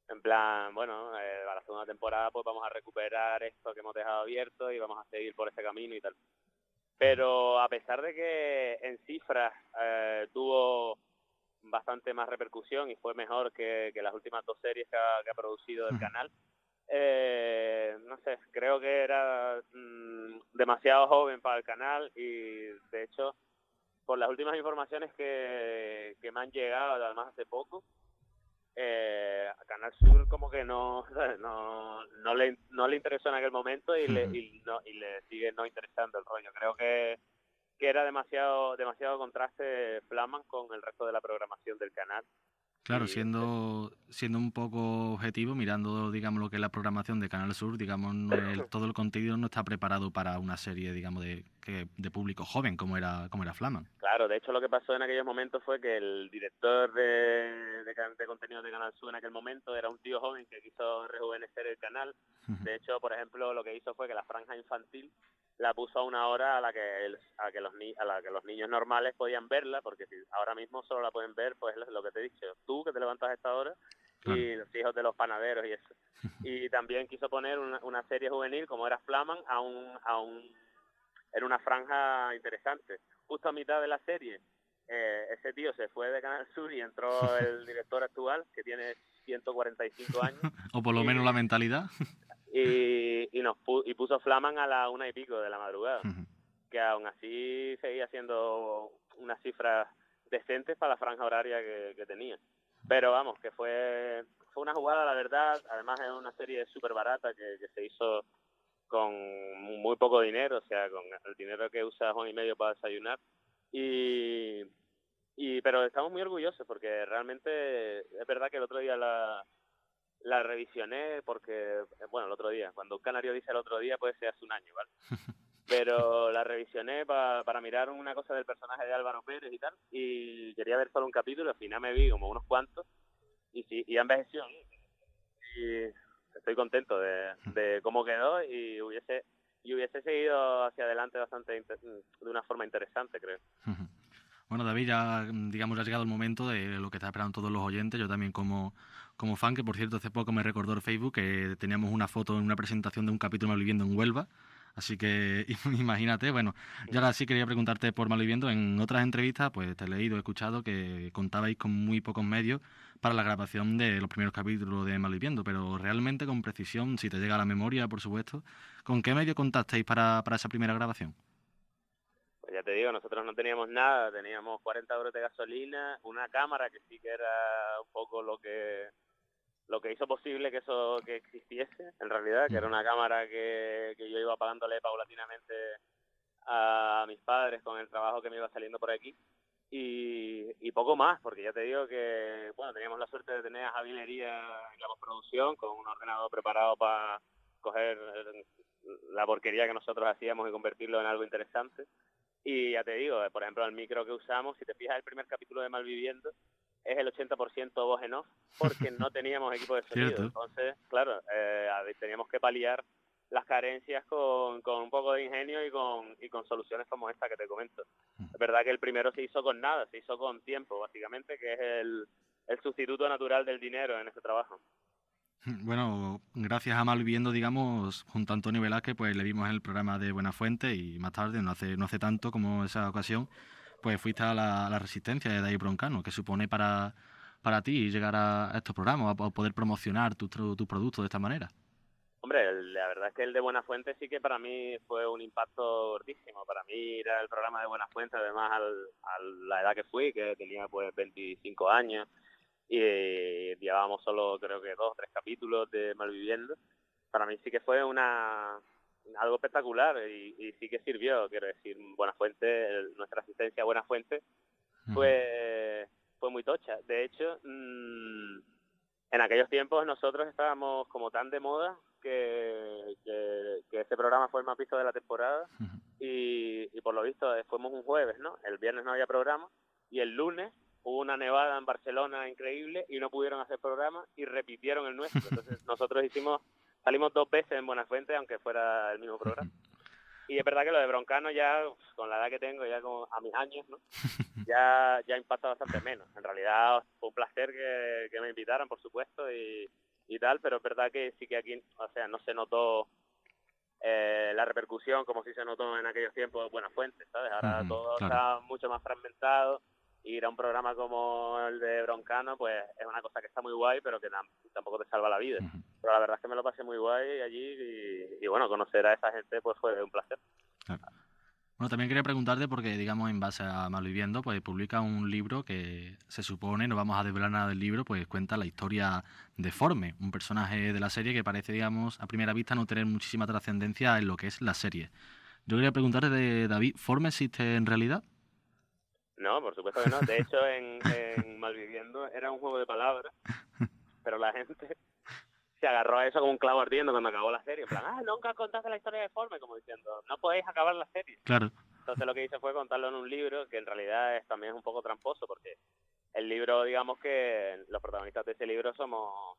En plan, bueno, eh, para la segunda temporada pues vamos a recuperar esto que hemos dejado abierto y vamos a seguir por ese camino y tal. Pero a pesar de que en cifras eh, tuvo bastante más repercusión y fue mejor que, que las últimas dos series que ha, que ha producido el canal, eh, no sé, creo que era mm, demasiado joven para el canal y de hecho, por las últimas informaciones que, que me han llegado, además hace poco, eh, a Canal Sur como que no, no, no, le, no le interesó en aquel momento y, le, y, no, y le sigue no interesando el rollo. Creo que, que era demasiado, demasiado contraste Flaman con el resto de la programación del canal. Claro, siendo, siendo un poco objetivo, mirando, digamos, lo que es la programación de Canal Sur, digamos, no el- todo el contenido no está preparado para una serie, digamos, de, que, de público joven, como era, como era Flaman. Claro, de hecho lo que pasó en aquellos momentos fue que el director de, de, contenido de Canal Sur en aquel momento era un tío joven que quiso rejuvenecer el canal. De hecho, por ejemplo, lo que hizo fue que la franja infantil la puso a una hora a la que el- a que los ni- a la que los niños normales podían verla, porque si ahora mismo solo la pueden ver, pues lo, lo que te he dicho, tú que te levantas a esta hora y los hijos de los panaderos y eso. Y también quiso poner una, una serie juvenil como era Flaman a un a un en una franja interesante. Justo a mitad de la serie, eh, ese tío se fue de Canal Sur y entró el director actual, que tiene 145 años, O por lo Y- menos la mentalidad. Y, y nos pu- y puso Flaman a la una y pico de la madrugada, que aún así seguía siendo unas cifras decentes para la franja horaria que, que tenía. Pero vamos, que fue, fue una jugada, la verdad, además es una serie súper barata que, que se hizo con muy poco dinero, o sea, con el dinero que usa Juan y medio para desayunar. Y, y pero estamos muy orgullosos porque realmente es verdad que el otro día la, la revisioné porque, eh, bueno, el otro día, cuando un canario dice el otro día puede ser hace un año, ¿vale? Pero la revisioné pa- para mirar una cosa del personaje de Álvaro Pérez y tal, y quería ver solo un capítulo, al final me vi como unos cuantos, y sí, y ha envejecido, y estoy contento de, de cómo quedó y hubiese y hubiese seguido hacia adelante bastante de una forma interesante, creo. Bueno, David, ya digamos ha llegado el momento de lo que está esperando todos los oyentes. Yo también como, como fan, que por cierto hace poco me recordó el Facebook que teníamos una foto en una presentación de un capítulo de Malviviendo en Huelva. Así que imagínate, bueno, yo ahora sí quería preguntarte por Malviviendo. En otras entrevistas, pues te he leído, he escuchado que contabais con muy pocos medios para la grabación de los primeros capítulos de Malviviendo, pero realmente con precisión, si te llega a la memoria, por supuesto, ¿con qué medio contasteis para, para esa primera grabación? Pues ya te digo, nosotros no teníamos nada, teníamos 40 euros de gasolina, una cámara que sí que era un poco lo que lo que hizo posible que eso que existiese, en realidad, que era una cámara que, que yo iba pagándole paulatinamente a mis padres con el trabajo que me iba saliendo por aquí y, y poco más, porque ya te digo que, bueno, teníamos la suerte de tener a Javi Lería en la postproducción con un ordenador preparado para coger la porquería que nosotros hacíamos y convertirlo en algo interesante. Y ya te digo, por ejemplo, el micro que usamos, si te fijas el primer capítulo de Malviviendo, es el 80% voz en off, porque no teníamos equipo de sonido. Cierto. Entonces, claro, eh, teníamos que paliar las carencias con, con un poco de ingenio y con, y con soluciones como esta que te comento. Es verdad que el primero se hizo con nada, se hizo con tiempo, básicamente, que es el, el sustituto natural del dinero en este trabajo. Bueno, gracias a Malviviendo, digamos, junto a Antonio Velázquez, pues le vimos en el programa de Buenafuente y más tarde, no hace, no hace tanto como esa ocasión, pues fuiste a la, Resistencia de David Broncano, que supone para, para ti llegar a estos programas, a, poder promocionar tu, tu, tu producto de esta manera. Hombre, la verdad es que el de Buenafuente sí que para mí fue un impacto gordísimo. Para mí ir al programa de Buenafuente, además al, a la edad que fui, que tenía pues 25 años, y eh, llevábamos solo creo que dos o tres capítulos de Malviviendo, para mí sí que fue una algo espectacular y, y sí que sirvió, quiero decir, Buenafuente, el- nuestra asistencia a Buenafuente fue, fue muy tocha. De hecho, mm, en aquellos tiempos nosotros estábamos como tan de moda que, que, que ese programa fue el más visto de la temporada y, y por lo visto eh, fuimos un jueves, ¿no? El viernes no había programa y el lunes hubo una nevada en Barcelona increíble y no pudieron hacer programa y repitieron el nuestro. Entonces nosotros hicimos, salimos dos veces en Buenafuente aunque fuera el mismo programa. y es verdad que lo de Broncano ya, con la edad que tengo, ya como a mis años, ¿no? ya, ya impacta bastante menos. En realidad fue un placer que, que me invitaran, por supuesto, y, y tal, pero es verdad que sí que aquí, o sea, no se notó eh, la repercusión como si se notó en aquellos tiempos Buenas Fuentes, ¿sabes? Ahora todo claro. está mucho más fragmentado. Ir a un programa como el de Broncano, pues es una cosa que está muy guay, pero que tam- tampoco te salva la vida. Pero la verdad es que me lo pasé muy guay allí y, y bueno, conocer a esa gente pues fue un placer. Bueno, también quería preguntarte porque, digamos, en base a Malviviendo, pues publica un libro que se supone, no vamos a desvelar nada del libro, pues cuenta la historia de Forme, un personaje de la serie que parece, digamos, a primera vista no tener muchísima trascendencia en lo que es la serie. Yo quería preguntarte de David, ¿Forme existe en realidad? No, por supuesto que no. De hecho, en, en Malviviendo era un juego de palabras, pero la gente se agarró a eso como un clavo ardiendo cuando acabó la serie. En plan, ah, nunca contaste la historia de Forme, como diciendo, no podéis acabar la serie. Claro. Entonces lo que hice fue contarlo en un libro, que en realidad es también es un poco tramposo, porque el libro, digamos que los protagonistas de ese libro somos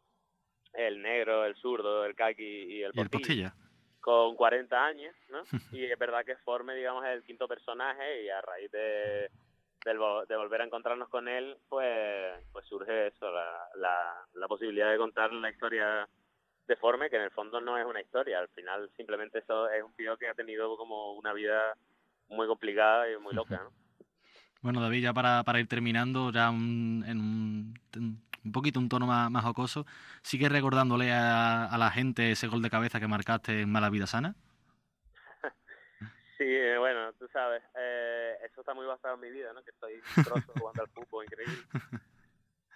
el negro, el zurdo, el kaki y el Y el con 40 años, ¿no? Y es verdad que Forme, digamos, es el quinto personaje y a raíz de, del de volver a encontrarnos con él, pues, pues surge eso, la, la, la posibilidad de contar la historia de Forme, que en el fondo no es una historia, al final simplemente eso es un tío que ha tenido como una vida muy complicada y muy loca, ¿no? Bueno, David, ya para, para ir terminando, ya un- en un, un poquito un tono más, más jocoso, ¿sigue recordándole a, a la gente ese gol de cabeza que marcaste en Mala Vida Sana? Sí, eh, bueno, tú sabes, eh, eso está muy basado en mi vida, ¿no? Que estoy trozo jugando al fútbol, increíble.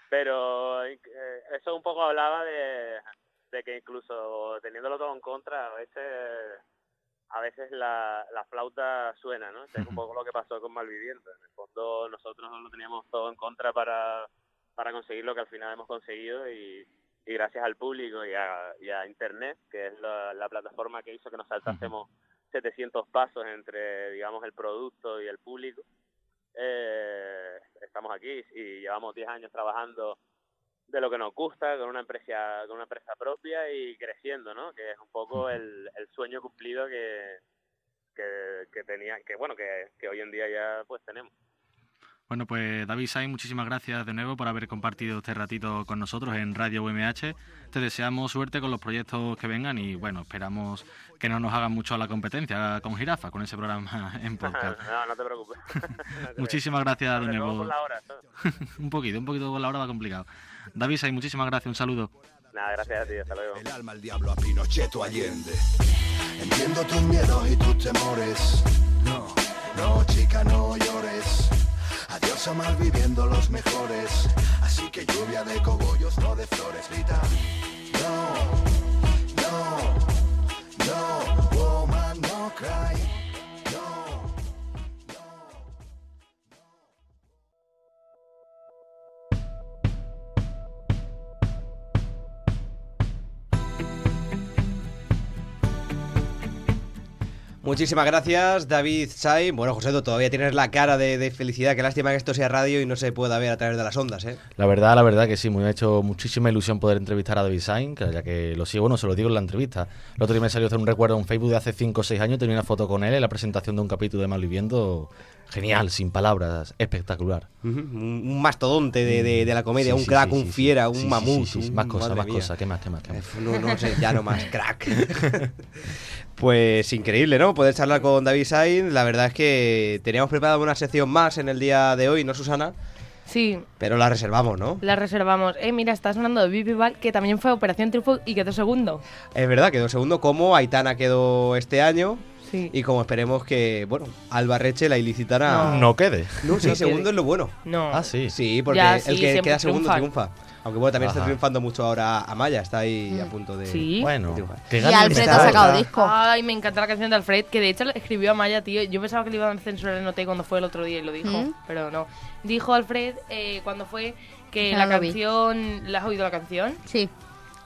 Pero eh, eso un poco hablaba de, de que incluso teniéndolo todo en contra, a veces a veces la, la flauta suena, ¿no? Es un poco lo que pasó con Malviviendo. En el fondo nosotros lo teníamos todo en contra para, para conseguir lo que al final hemos conseguido y, y gracias al público y a, y a Internet, que es la, la plataforma que hizo que nos saltásemos 700 pasos entre, digamos, el producto y el público, eh, estamos aquí y llevamos 10 años trabajando de lo que nos gusta con una empresa con una empresa propia y creciendo no que es un poco el, el sueño cumplido que, que que tenía que bueno que, que hoy en día ya pues tenemos Bueno, pues David Sainz, muchísimas gracias de nuevo por haber compartido este ratito con nosotros en Radio UMH. Te deseamos suerte con los proyectos que vengan y bueno, esperamos que no nos hagan mucho a la competencia con Jirafa, con ese programa en podcast. no no te preocupes Muchísimas gracias de nuevo. por la hora ¿sabes? un poquito, un poquito con la hora va complicado. David Sainz, muchísimas gracias, un saludo. nada gracias a ti hasta luego El alma al diablo a Pinocheto Allende. Entiendo tus miedos y tus temores. No, no, chica, no llores. Adiós a malviviendo los mejores. Así que lluvia de cogollos, no de flores, grita. No, no, no, woman, no cry. Muchísimas gracias, David Sai. Bueno, José, tú todavía tienes la cara de, de felicidad. Qué lástima que esto sea radio y no se pueda ver a través de las ondas, ¿eh? La verdad, la verdad que sí, me ha hecho muchísima ilusión poder entrevistar a David Sainz, que ya que lo sigo, bueno, se lo digo en la entrevista. El otro día me salió hacer un recuerdo en Facebook de hace 5 o 6 años, tenía una foto con él en la presentación de un capítulo de Malviviendo. Genial, sin palabras, espectacular. Un un mastodonte de, de- de la comedia, Sí, un sí, crack, sí, un fiera, un mamut. más cosas, más cosas, ¿qué más, qué más, qué más? Eh, No, no sé, ya no más, crack. Pues increíble, ¿no? Poder charlar con David Sainz. La verdad es que teníamos preparado una sección más en el día de hoy, ¿no, Susana? Sí, Pero la reservamos, ¿no? la reservamos. Eh, mira, estás hablando de Vivi Val, que también fue Operación Triunfo y quedó segundo. Es verdad, quedó segundo como Aitana quedó este año. Sí. Y como esperemos que, bueno, Alba Reche la ilicitará. No quede. No, sí, No segundo quede. es lo bueno. No. Ah, sí. Sí, porque Ya, el que queda segundo triunfa. Aunque bueno, también está triunfando mucho ahora Amaya, está ahí a punto de. Sí. Bueno, que Y Alfred ha sacado disco. Ay, me encanta la canción de Alfred, que de hecho la escribió a Maya, tío. Yo pensaba que le iban a censurar el noté cuando fue el otro día y lo dijo, ¿Mm? pero no. Dijo Alfred eh, cuando fue que la vi. canción... ¿La has oído la canción? Sí,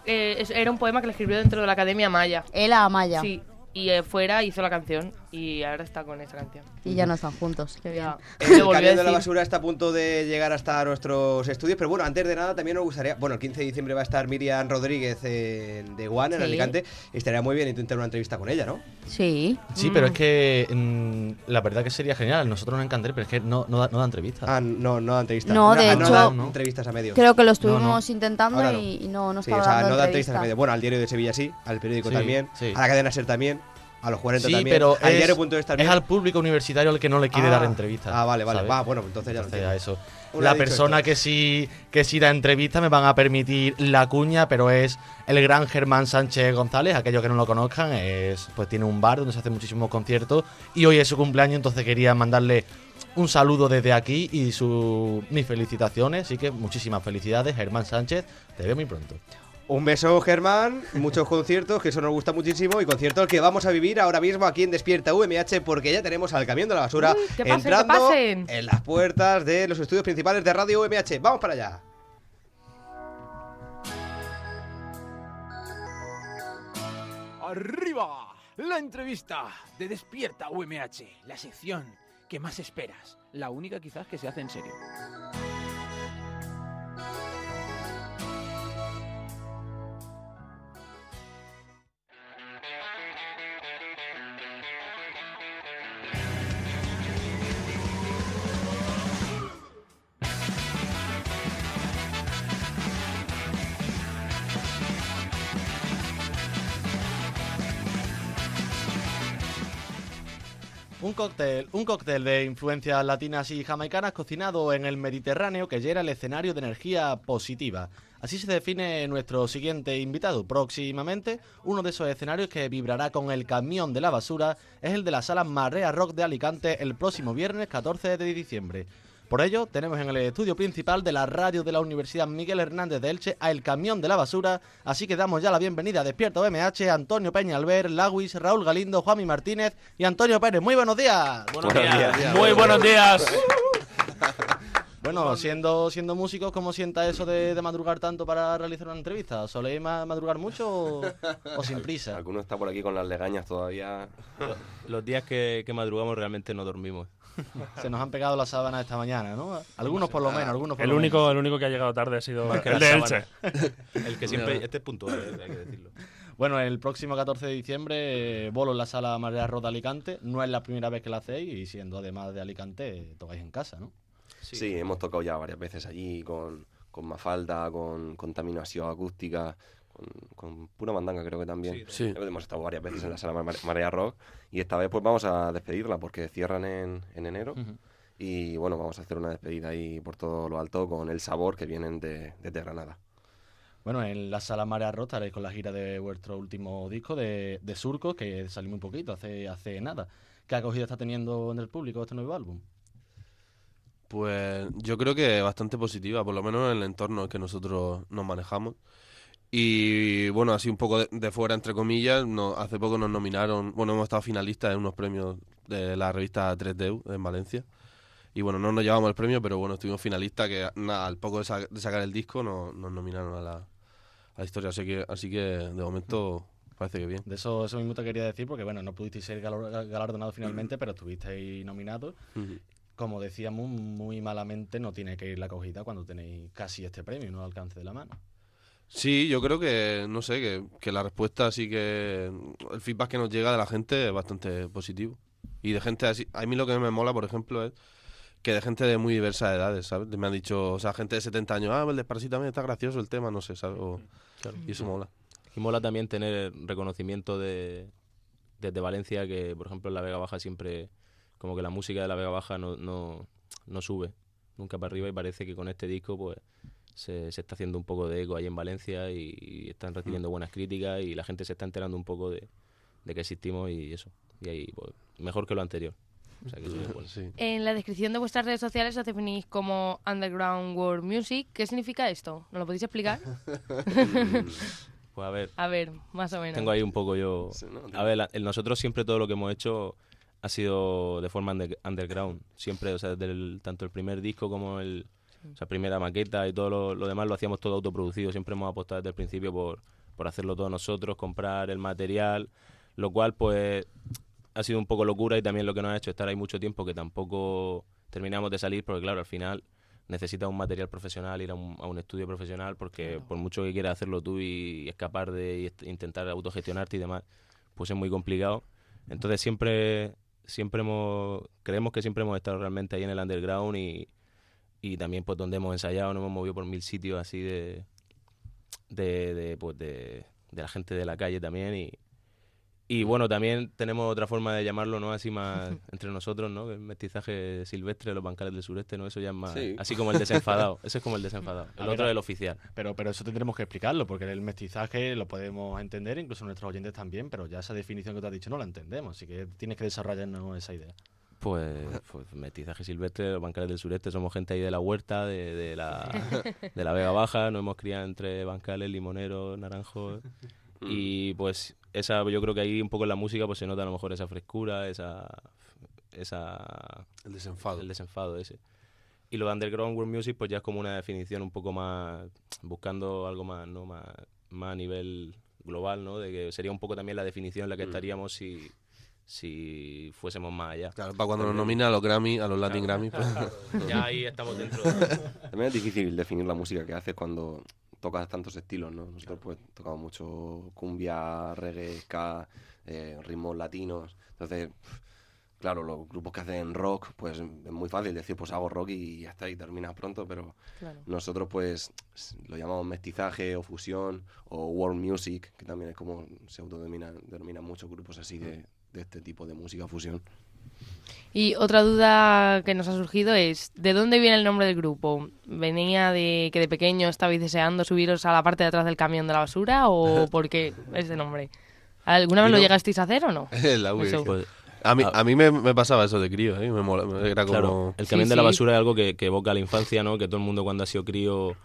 Eh, era un poema que le escribió dentro de la Academia Maya. él a Amaya. Sí, y eh, fuera hizo la canción. Y ahora está con esta canción. Y ya no están juntos, qué bien. El camión de la basura está a punto de llegar hasta nuestros estudios, pero bueno, antes de nada también nos gustaría, bueno, el 15 de diciembre va a estar Miriam Rodríguez en de One en Sí. Alicante, y estaría muy bien intentar una entrevista con ella, ¿no? Sí. Sí, pero es que mm, la verdad que sería genial. Nosotros nos encantaría, pero es que no, no, da, no da entrevistas. Ah, no, no da entrevistas. No, de ah, hecho- da entrevistas a medios. Creo que lo No, estuvimos no. intentando no. y, y no, no Sí, estaba o sea, dando no da entrevistas entrevista. a medios. Bueno, al diario de Sevilla sí, al periódico Sí, también, sí. a la cadena SER también, a los 40 Sí, también, pero al es, es al público universitario al que no le quiere Ah. dar entrevistas. Ah, vale, vale. Va, bueno, entonces ya Entonces, eso. La persona esto. que sí, que sí da entrevistas me van a permitir la cuña, pero es el gran Germán Sánchez González. Aquellos que no lo conozcan, es pues tiene un bar donde se hacen muchísimos conciertos y hoy es su cumpleaños, entonces quería mandarle un saludo desde aquí y su, mis felicitaciones. Así que muchísimas felicidades, Germán Sánchez. Te veo muy pronto. Un beso, Germán. Muchos conciertos, que eso nos gusta muchísimo. Y concierto el que vamos a vivir ahora mismo aquí en Despierta UMH, porque ya tenemos al camión de la basura Uy, que pasen, que entrando pasen. en las puertas de los estudios principales de Radio UMH. Vamos para allá. Arriba, la entrevista de Despierta UMH, la sección que más esperas, la única quizás que se hace en serio. Un cóctel, un cóctel de influencias latinas y jamaicanas cocinado en el Mediterráneo que llena el escenario de energía positiva. Así se define nuestro siguiente invitado. Próximamente, uno de esos escenarios que vibrará con el camión de la basura es el de la sala Marea Rock de Alicante el próximo viernes 14 de diciembre. Por ello, tenemos en el estudio principal de la radio de la Universidad Miguel Hernández de Elche a El Camión de la Basura, así que damos ya la bienvenida a Despierta OMH, Antonio Peña Alber, Lawis, Raúl Galindo, Juanmi Martínez y Antonio Pérez. Muy buenos días. Buenos Buenos días. días. Muy buenos días. Bueno, siendo, siendo músicos, ¿cómo sienta eso de, de madrugar tanto para realizar una entrevista? ¿Soléis ma- madrugar mucho o, o sin prisa? Alguno está por aquí con las legañas todavía. Los días que, que madrugamos realmente no dormimos. Se nos han pegado las sábanas esta mañana, ¿no? Algunos por lo menos, algunos por El lo único, menos. el único que ha llegado tarde ha sido el de. Elche. El que siempre... Este es puntual, eh, hay que decirlo. Bueno, el próximo 14 de diciembre, eh, bolo en la sala Marea Roda Alicante. No es la primera vez que la hacéis y siendo además de Alicante, eh, tocáis en casa, ¿no? Sí. hemos tocado ya varias veces allí con, con Mafalda, con contaminación acústica, con, con pura mandanga creo que también. Sí. Sí. Hemos estado varias veces en la sala Mare- Marea Rock y esta vez pues vamos a despedirla porque cierran en, en enero. Y bueno, vamos a hacer una despedida ahí por todo lo alto con el sabor que vienen de, desde Granada. Bueno, en la sala Marea Roda estaréis con la gira de vuestro último disco de, de Surcos, que salió muy poquito, hace, hace nada. ¿Qué acogida está teniendo en el público este nuevo álbum? Pues yo creo que bastante positiva, por lo menos en el entorno que nosotros nos manejamos. Y bueno, así un poco de, de fuera, entre comillas, no- hace poco nos nominaron, bueno, hemos estado finalistas en unos premios de la revista 3D en Valencia. Y bueno, no nos llevamos el premio, pero bueno, estuvimos finalistas que nada, al poco de, sa- de sacar el disco no- nos nominaron a la, a la historia. Así que, así que de momento parece que bien. De eso, eso mismo te quería decir, porque bueno, no pudisteis ser galar- galardonados finalmente, pero estuvisteis nominados. Como decíamos, muy malamente no tiene que ir la acogida cuando tenéis casi este premio, no al alcance de la mano. Sí, yo creo que, no sé, que, que la respuesta sí que. El feedback que nos llega de la gente es bastante positivo. Y de gente así. A mí lo que me mola, por ejemplo, es que de gente de muy diversas edades, ¿sabes? Me han dicho, o sea, gente de 70 años, ah, el desparasítame, está gracioso el tema, no sé, ¿sabes? O- Y eso mola. Y mola también tener reconocimiento de, desde Valencia, que por ejemplo en la Vega Baja siempre, como que la música de la Vega Baja no, no, no sube nunca para arriba y parece que con este disco pues se, se está haciendo un poco de eco ahí en Valencia y, y están recibiendo buenas críticas y la gente se está enterando un poco de, de que existimos y eso. Y ahí, pues, mejor que lo anterior. O sea que eso es bueno. En la descripción de vuestras redes sociales os definís como Underground World Music. ¿Qué significa esto? ¿Nos lo podéis explicar? Pues a ver. A ver, más o menos. Tengo ahí un poco yo. A ver, la- el- nosotros siempre todo lo que hemos hecho ha sido de forma under- underground. Siempre, o sea, desde el- tanto el primer disco como el. O sea, primera maqueta y todo lo, lo demás lo hacíamos todo autoproducido. Siempre hemos apostado desde el principio por, por hacerlo todo nosotros, comprar el material. Lo cual, pues. ha sido un poco locura y también lo que nos ha hecho estar ahí mucho tiempo que tampoco terminamos de salir porque claro, al final necesitas un material profesional, ir a un, a un estudio profesional porque por mucho que quieras hacerlo tú y, escapar de y intentar autogestionarte y demás, pues es muy complicado. Entonces siempre siempre hemos creemos que siempre hemos estado realmente ahí en el underground y, y también pues donde hemos ensayado nos hemos movido por mil sitios así de de, de, pues de, de la gente de la calle también y, y bueno, también tenemos otra forma de llamarlo, ¿no? Así más entre nosotros, ¿no? El mestizaje silvestre, los bancales del sureste, ¿no? Eso ya es más... Sí. Así como el desenfadado. Ese es como el desenfadado. El A otro ver, es el oficial. Pero, pero eso tendremos que explicarlo, porque el mestizaje lo podemos entender, incluso nuestros oyentes también, pero ya esa definición que te has dicho no la entendemos, así que tienes que desarrollarnos esa idea. Pues, pues mestizaje silvestre, los bancales del sureste, somos gente ahí de la huerta, de, de la, de la Vega Baja, nos hemos criado entre bancales, limoneros, naranjos. Y pues esa yo creo que ahí un poco en la música pues se nota a lo mejor esa frescura, esa esa el desenfado. El desenfado ese. Y lo de underground world music pues ya es como una definición un poco más buscando algo más, ¿no? Más, más a nivel global, ¿no? De que sería un poco también la definición en la que estaríamos si si fuésemos más allá. Claro, para cuando nos nomina a los Grammy, a los Latin Grammy, pues- ya ahí estamos dentro. También es difícil definir la música que haces cuando tocas tantos estilos, ¿no? Nosotros pues tocamos mucho cumbia, reggae, ska, eh, ritmos latinos. Entonces, claro, los grupos que hacen rock, pues es muy fácil decir, pues hago rock y ya está, y terminas pronto, pero Claro. nosotros pues lo llamamos mestizaje o fusión o world music, que también es como se autodenominan denominan muchos grupos así de, de este tipo de música fusión. Y otra duda que nos ha surgido es, ¿de dónde viene el nombre del grupo? ¿Venía de que de pequeño estabais deseando subiros a la parte de atrás del camión de la basura o por qué ese nombre? ¿Alguna vez lo llegasteis a hacer o no? La. Pues, a mí, a mí me, me pasaba eso de crío, ¿eh? Me mola, era como... Claro, el camión de la basura es algo que, que evoca la infancia, ¿no? Que todo el mundo cuando ha sido crío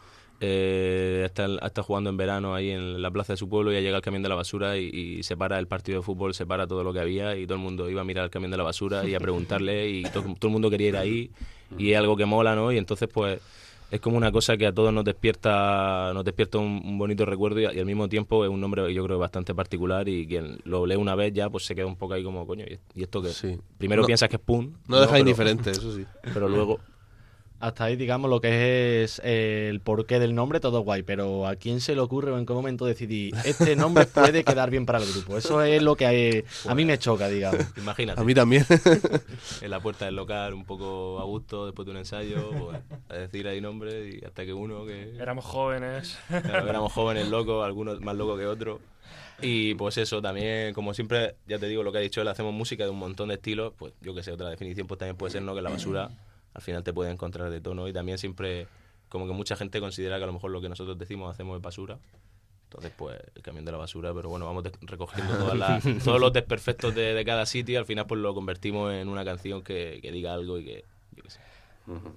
eh, está, está jugando en verano ahí en la plaza de su pueblo y llega el camión de la basura y, y se para el partido de fútbol, se para todo lo que había y todo el mundo iba a mirar el camión de la basura y a preguntarle y to- todo el mundo quería ir ahí y es algo que mola, ¿no? Y entonces pues es como una cosa que a todos nos despierta nos despierta un, un bonito recuerdo y, y al mismo tiempo es un nombre yo creo bastante particular y quien lo lee una vez ya pues se queda un poco ahí como coño y, y esto que primero No- piensas que es pum no deja Pero- indiferente, eso sí. pero luego Hasta ahí, digamos, lo que es eh, el porqué del nombre, todo guay, pero ¿a quién se le ocurre o en qué momento decidí este nombre puede quedar bien para el grupo? Eso es lo que eh, a mí me choca, digamos. Imagínate. A mí también. en la puerta del local, un poco a gusto, después de un ensayo, pues, a decir ahí nombre y hasta que uno que... Éramos jóvenes. Claro, éramos jóvenes locos, algunos más locos que otros. Y pues eso, también, como siempre, ya te digo lo que ha dicho él, hacemos música de un montón de estilos, pues yo que sé, otra definición pues también puede ser, ¿no? Que la basura al final te puede encontrar de tono y también siempre, como que mucha gente considera que a lo mejor lo que nosotros decimos hacemos es basura. Entonces, pues, el camión de la basura, pero bueno, vamos recogiendo todas las- todos los desperfectos de, de cada sitio y al final pues lo convertimos en una canción que, que diga algo y que, yo qué sé.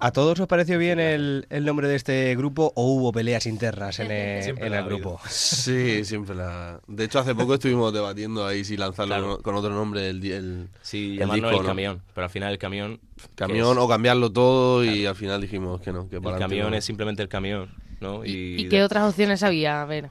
¿A todos os pareció bien el, el nombre de este grupo o hubo peleas internas en el, Siempre en el grupo? Sí, siempre la... De hecho, hace poco estuvimos debatiendo ahí si lanzarlo Claro. con, otro nombre el, el, Sí, el llamarnos disco, el ¿no? camión, pero al final el camión... Camión o cambiarlo todo y al final dijimos que no, que El para adelante camión no. es simplemente el camión, ¿no? Y, ¿Y qué otras opciones había? A ver,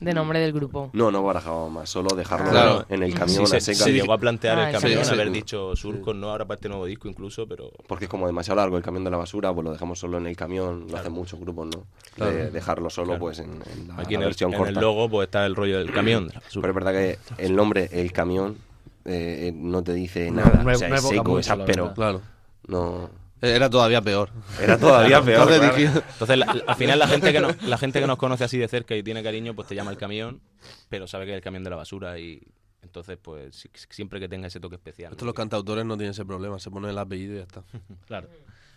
de nombre del grupo. No, no barajábamos más, solo dejarlo Claro. en el camión Sí, a se, se llegó a plantear Ah, el ya. camión, Sí, sí. haber dicho surcos, ¿no? Ahora para este nuevo disco incluso, pero... Porque es como demasiado largo el camión de la basura, pues lo dejamos solo en el camión, lo hacen muchos grupos, ¿no? Claro. De dejarlo solo Claro. pues en, en la, Aquí la en el, versión en corta. el logo pues está el rollo del camión de la basura. Pero es verdad que el nombre, el camión, eh, eh, no te dice nada. no o es- sea, no es seco, es áspero. Claro. No... Era todavía peor. Era todavía peor, Entonces claro. Entonces, la- al final la gente, que nos, la gente que nos conoce así de cerca y tiene cariño, pues te llama el camión, pero sabe que es el camión de la basura y entonces, pues si- siempre que tenga ese toque especial. Estos los cantautores no tienen ese problema, se pone el apellido y ya está. Claro.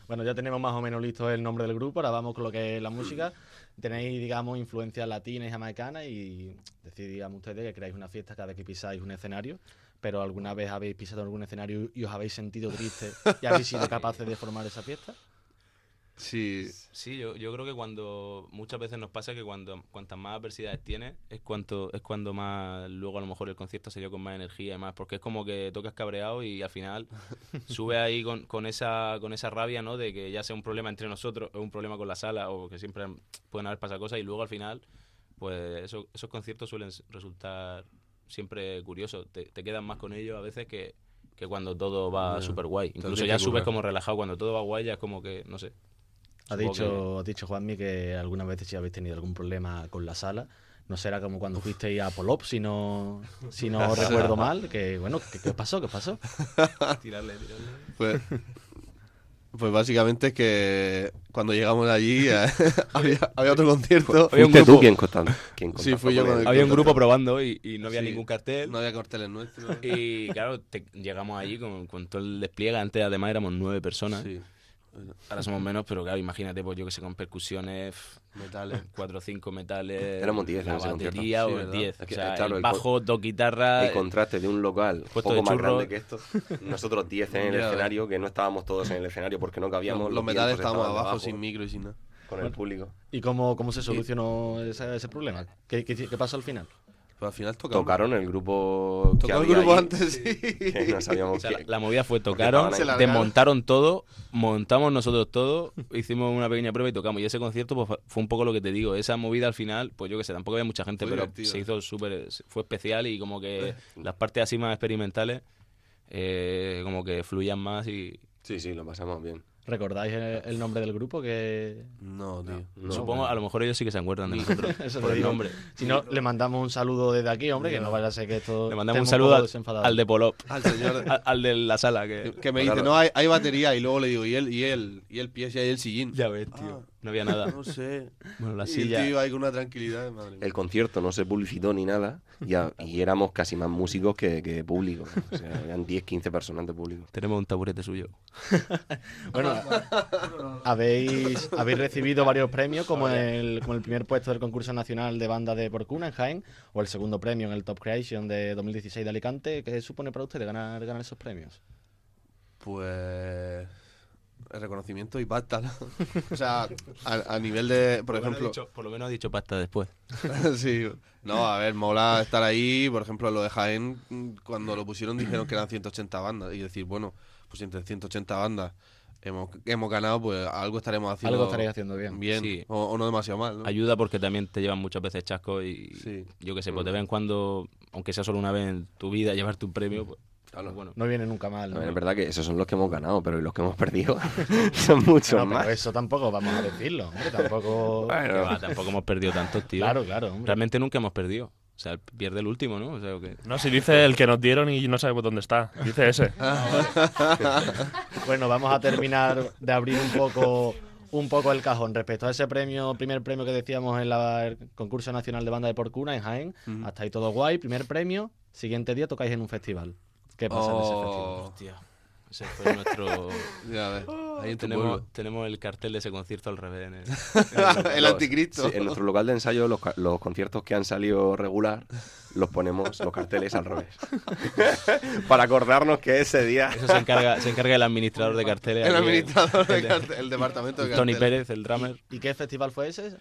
Bueno, ya tenemos más o menos listo el nombre del grupo, ahora vamos con lo que es la música. Tenéis, digamos, influencias latinas y jamaicanas y decid, digamos, ustedes que creáis una fiesta cada vez que pisáis un escenario, pero ¿alguna vez habéis pisado algún escenario y os habéis sentido tristes y habéis sido capaces de formar esa fiesta? Sí. Sí, yo, yo creo que cuando muchas veces nos pasa que cuando cuantas más adversidades tienes es cuanto es cuando más luego a lo mejor el concierto se dio con más energía y más porque es como que tocas cabreado y al final sube ahí con, con esa con esa rabia no de que ya sea un problema entre nosotros o un problema con la sala o que siempre pueden haber pasado cosas y luego al final pues eso- esos conciertos suelen resultar siempre curioso. Te, te quedas más con ellos a veces que, que cuando todo va Ya. súper guay. Incluso que ya subes como relajado. Cuando todo va guay ya es como que, no sé. Ha dicho, ha dicho Juanmi que algunas veces si habéis tenido algún problema con la sala. No será como cuando fuisteis a Polop, si no, si no recuerdo mal. Que bueno, ¿qué, qué pasó? ¿Qué pasó? Tirarle, tirarle. Pues, pues básicamente es que cuando llegamos allí eh, había, había otro concierto. Había un Fuiste tú grupo- quien contactó- quien Sí, contactó fui yo con con él. el Había un grupo probando y, y no había Sí. ningún cartel. No había carteles nuestros. Y claro, te- llegamos allí con, con todo el despliegue. Antes además éramos nueve personas. Sí. Ahora somos menos, pero claro, imagínate, pues yo que sé, con percusiones, Metales. cuatro o cinco metales. Éramos 10 en la batería Sí, o ¿verdad? 10. Es que, o sea, claro, el el con- bajo, dos guitarras. El contraste de un local puesto poco más grande que esto. Nosotros 10 en el escenario, que no estábamos todos en el escenario porque no cabíamos. Los, los metales estábamos abajo, sin micro y sin nada. Con el público. ¿Y cómo, cómo se solucionó ese, ese problema? ¿Qué, qué, qué pasó al final? Pues al final tocamos. Tocaron el grupo. que Tocó el había grupo allí, antes, sí. que no sabíamos O sea, qué- la movida fue tocaron. Se desmontaron todo, montamos nosotros todo, hicimos una pequeña prueba y tocamos. Y ese concierto pues, fue- un poco lo que te digo. Esa movida al final, pues yo que sé, tampoco había mucha gente, Fue pero divertido. se hizo súper. Fue especial y como que las partes así más experimentales, eh, como que fluían más y. Sí, sí, lo pasamos bien. ¿Recordáis el, el nombre del grupo? que No, tío. No, Supongo, a lo mejor ellos sí que se acuerdan de nosotros. Eso por el digo. nombre. Si no, le mandamos un saludo desde aquí, hombre, que no vaya a ser que esto. Le mandamos un saludo poco al, de Polop. Al señor. al, al de la sala. Que, Que me dice, no, hay, hay batería. Y luego le digo, ¿y el, y el, y el pie, si hay el sillín? Ya ves, tío. No había nada. No sé. Bueno, la y silla. el tío ahí con una tranquilidad, madre mía. El concierto no se publicitó ni nada y, a- y éramos casi más músicos que, que público. O sea, eran 10, 15 personas de público. Tenemos un taburete suyo. Bueno, habéis, habéis recibido varios premios, como el, como el primer puesto del concurso nacional de banda de Porcuna en Jaén, o el segundo premio en el Top Creation de 2016 de Alicante. ¿Qué supone para ustedes ganar, ganar esos premios? Pues. El reconocimiento y pasta, ¿no? O sea, a, a nivel de. Por lo menos ejemplo. dicho- por lo menos ha dicho pasta después. sí. No, a ver, mola estar ahí. Por ejemplo, lo de Jaén, mm, cuando lo pusieron dijeron que eran 180 bandas. Y decir, bueno, pues entre 180 bandas hemos, hemos ganado, pues algo estaremos haciendo. Algo estaréis haciendo bien. Bien. Sí. O, o no demasiado mal, ¿no? Ayuda porque también te llevan muchas veces chasco y Sí. yo que sé, pues de vez en cuando, aunque sea solo una vez en tu vida, llevarte un premio, pues Claro. bueno. No viene nunca mal. ¿no? ver, es verdad que esos son los que hemos ganado, pero los que hemos perdido son muchos No, más. pero eso tampoco vamos a decirlo, hombre, tampoco... Va, tampoco hemos perdido tantos, tío. Claro, claro, hombre. Realmente nunca hemos perdido. O sea, pierde el último, ¿no? O sea, que... No, si dice el que nos dieron y no sabemos dónde está. Dice ese. Bueno, vamos a terminar de abrir un poco un poco el cajón respecto a ese premio, primer premio que decíamos en la- el concurso nacional de banda de Porcuna en Jaén. Hasta ahí todo guay, primer premio, siguiente día tocáis en un festival. ¿Qué pasa en ese festival? Oh, Hostia, ese fue nuestro... ya ves. Ahí tenemos, el cartel de ese concierto al revés. en el- el Los- anticristo. sí, en nuestro local de ensayo, los, conciertos que han salido regular, los ponemos los carteles al revés. Para acordarnos que ese día. Eso se encarga, se encarga el administrador de carteles. El aquí, administrador de el- cartel- el departamento de Tony carteles. Pérez, el drummer, ¿Y qué festival fue ese?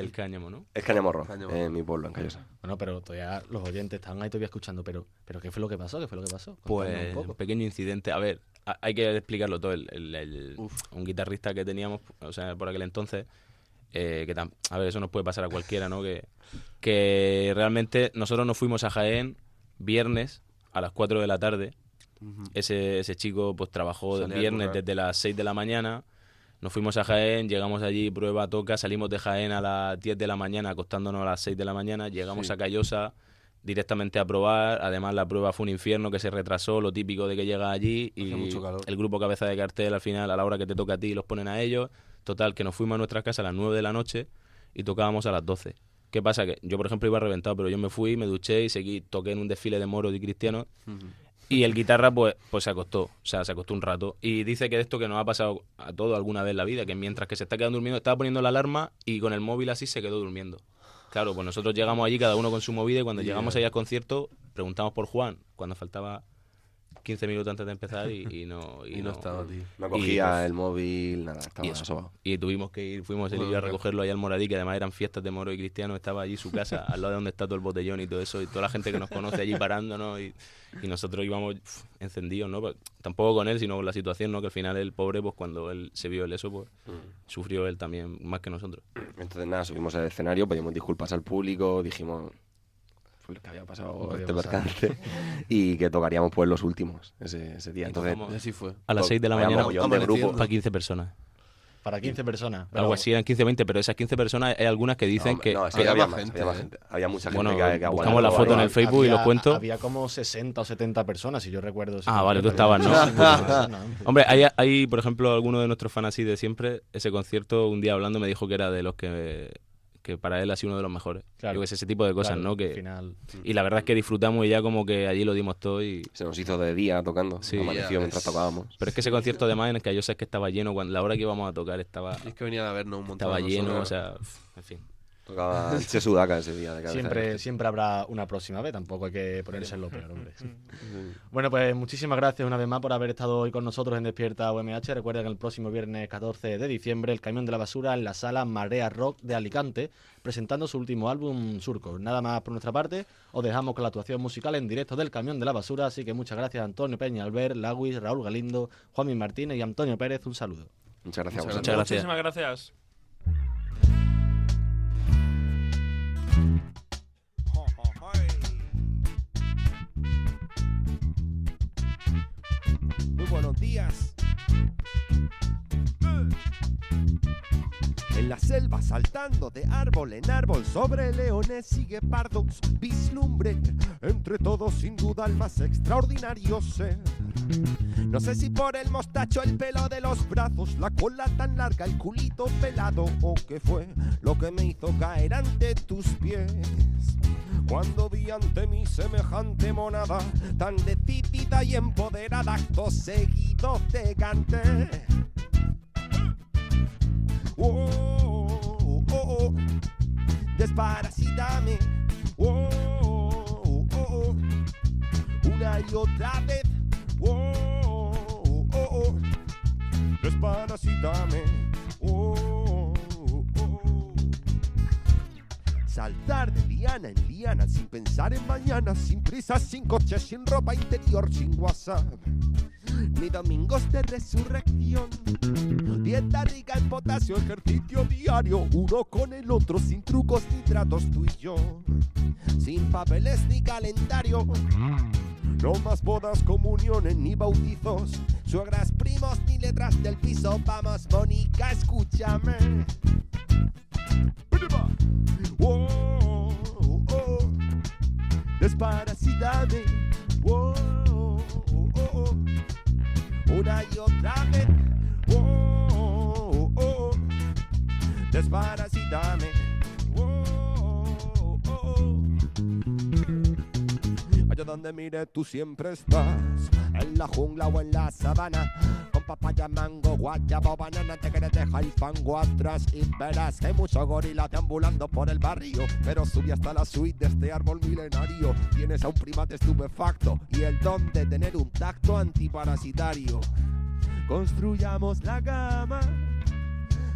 El cáñamo, ¿no? Es Cañamorro, Cañamorro. en mi pueblo, en Callosa. Bueno, pero todavía los oyentes están ahí todavía escuchando, pero, pero ¿qué fue lo que pasó? ¿Qué fue lo que pasó? Contadnos Pues un un poco. pequeño incidente. A ver, a- hay que explicarlo todo. El, el- un guitarrista que teníamos, o sea, por aquel entonces, eh, que tam- a ver, eso nos puede pasar a cualquiera, ¿no? Que, que realmente nosotros nos fuimos a Jaén viernes a las 4 de la tarde. Ese, ese chico pues trabajó el Salía a viernes currar. desde las 6 de la mañana. Nos fuimos a Jaén, llegamos allí, prueba, toca, salimos de Jaén a las 10 de la mañana, acostándonos a las 6 de la mañana, llegamos Sí. a Callosa directamente a probar, además la prueba fue un infierno que se retrasó, lo típico de que llega allí y el grupo cabeza de cartel al final a la hora que te toca a ti los ponen a ellos, total que nos fuimos a nuestra casa a las 9 de la noche y tocábamos a las 12. ¿Qué pasa? Que yo, por ejemplo, iba reventado, pero yo me fui, me duché y seguí, toqué en un desfile de moros y cristianos. Y el guitarra, pues, pues se acostó, o sea, se acostó un rato. Y dice que esto que nos ha pasado a todos alguna vez en la vida, que mientras que se está quedando durmiendo, estaba poniendo la alarma y con el móvil así se quedó durmiendo. Claro, pues nosotros llegamos allí, cada uno con su movida, y cuando Yeah. llegamos allá al concierto, preguntamos por Juan, cuando faltaba 15 minutos antes de empezar y, y no... Y no estaba, tío. No Y, cogía pues, el móvil, nada, estaba y eso. Y tuvimos que ir, fuimos y a recogerlo allá al Moradí, que además eran fiestas de moro y cristiano, estaba allí su casa, al lado de donde está todo el botellón y todo eso, y toda la gente que nos conoce allí parándonos, y, y nosotros íbamos encendidos, ¿no? Pues, tampoco con él, sino con la situación, ¿no? Que al final el pobre, pues cuando él se vio el eso, pues sufrió él también más que nosotros. Entonces, nada, subimos al escenario, pedimos disculpas al público, dijimos. Pues, que había pasado este percance y que tocaríamos pues los últimos ese, ese día. Entonces, así fue. A las to- 6 de la había mañana de para 15 personas. Para 15 personas. Algo Pero- así, eran 15 o 20, pero esas 15 personas hay algunas que dicen No, que... no, es que había, más, había más gente. Había mucha gente Bueno, que, que buscamos la foto en ahí. el Facebook y lo había- cuento. Había como 60 o 70 personas, si yo recuerdo. si Ah, vale, tú estabas, ¿no? equivoco. 50 personas. Hombre, hay, hay, por ejemplo, alguno de nuestros fans así de siempre, ese concierto, un día hablando me dijo que era de los que, que para él ha sido uno de los mejores. Claro. Yo que sé, ese tipo de cosas, Claro, ¿no? Que, final. Y la verdad es que disfrutamos y ya como que allí lo dimos todo y... Se nos hizo de día tocando, Sí, amaneció mientras tocábamos. Pero es que ese concierto además en el que yo sé que estaba lleno, cuando la hora que íbamos a tocar estaba... Y es que venían a vernos un montón. Estaba lleno, o sea, en fin. Tocaba Che Sudaca ese día de. Siempre, siempre habrá una próxima vez, tampoco hay que ponerse en lo peor, hombre. Bueno, pues muchísimas gracias una vez más por haber estado hoy con nosotros en Despierta UMH. Recuerden que el próximo viernes 14 de diciembre el Camión de la Basura en la sala Marea Rock de Alicante, presentando su último álbum Surco. Nada más por nuestra parte, os dejamos con la actuación musical en directo del Camión de la Basura, así que muchas gracias a Antonio Peña, Albert, Lawis, Raúl Galindo, Juanmi Martínez y Antonio Pérez. Un saludo. Muchas gracias. Muchas gracias. Muchísimas gracias. Muy buenos días. En la selva saltando de árbol en árbol sobre leones y guepardos vislumbre entre todos sin duda el más extraordinario ser. No sé si por el mostacho, el pelo de los brazos, la cola tan larga, el culito pelado o qué fue lo que me hizo caer ante tus pies. Cuando vi ante mí semejante monada, tan decidida y empoderada, acto seguido te canté. Oh, oh, oh, desparasítame. Oh, oh, oh, una y otra vez. Oh, oh, oh, desparasítame. Oh, oh, Saltar de liana en liana sin pensar en mañana, sin prisa, sin coche, sin ropa interior, sin WhatsApp. Ni domingos de resurrección. Dieta rica en potasio, ejercicio diario, uno con el otro, sin trucos ni tratos tú y yo. Sin papeles ni calendario. No más bodas, comuniones ni bautizos. Suegras, primos ni letras del piso. Vamos, Mónica, escúchame. Oh, oh, oh. Desparasítame. Oh, oh, oh. Una y otra vez. Oh, oh, oh. Allá donde mire tú siempre estás, en la jungla o en la sabana, con papaya, mango, guayaba banana, te quieres dejar el fango atrás y verás que hay mucho gorila deambulando por el barrio, pero sube hasta la suite de este árbol milenario. Tienes a un primate estupefacto y el don de tener un tacto antiparasitario. Construyamos la cama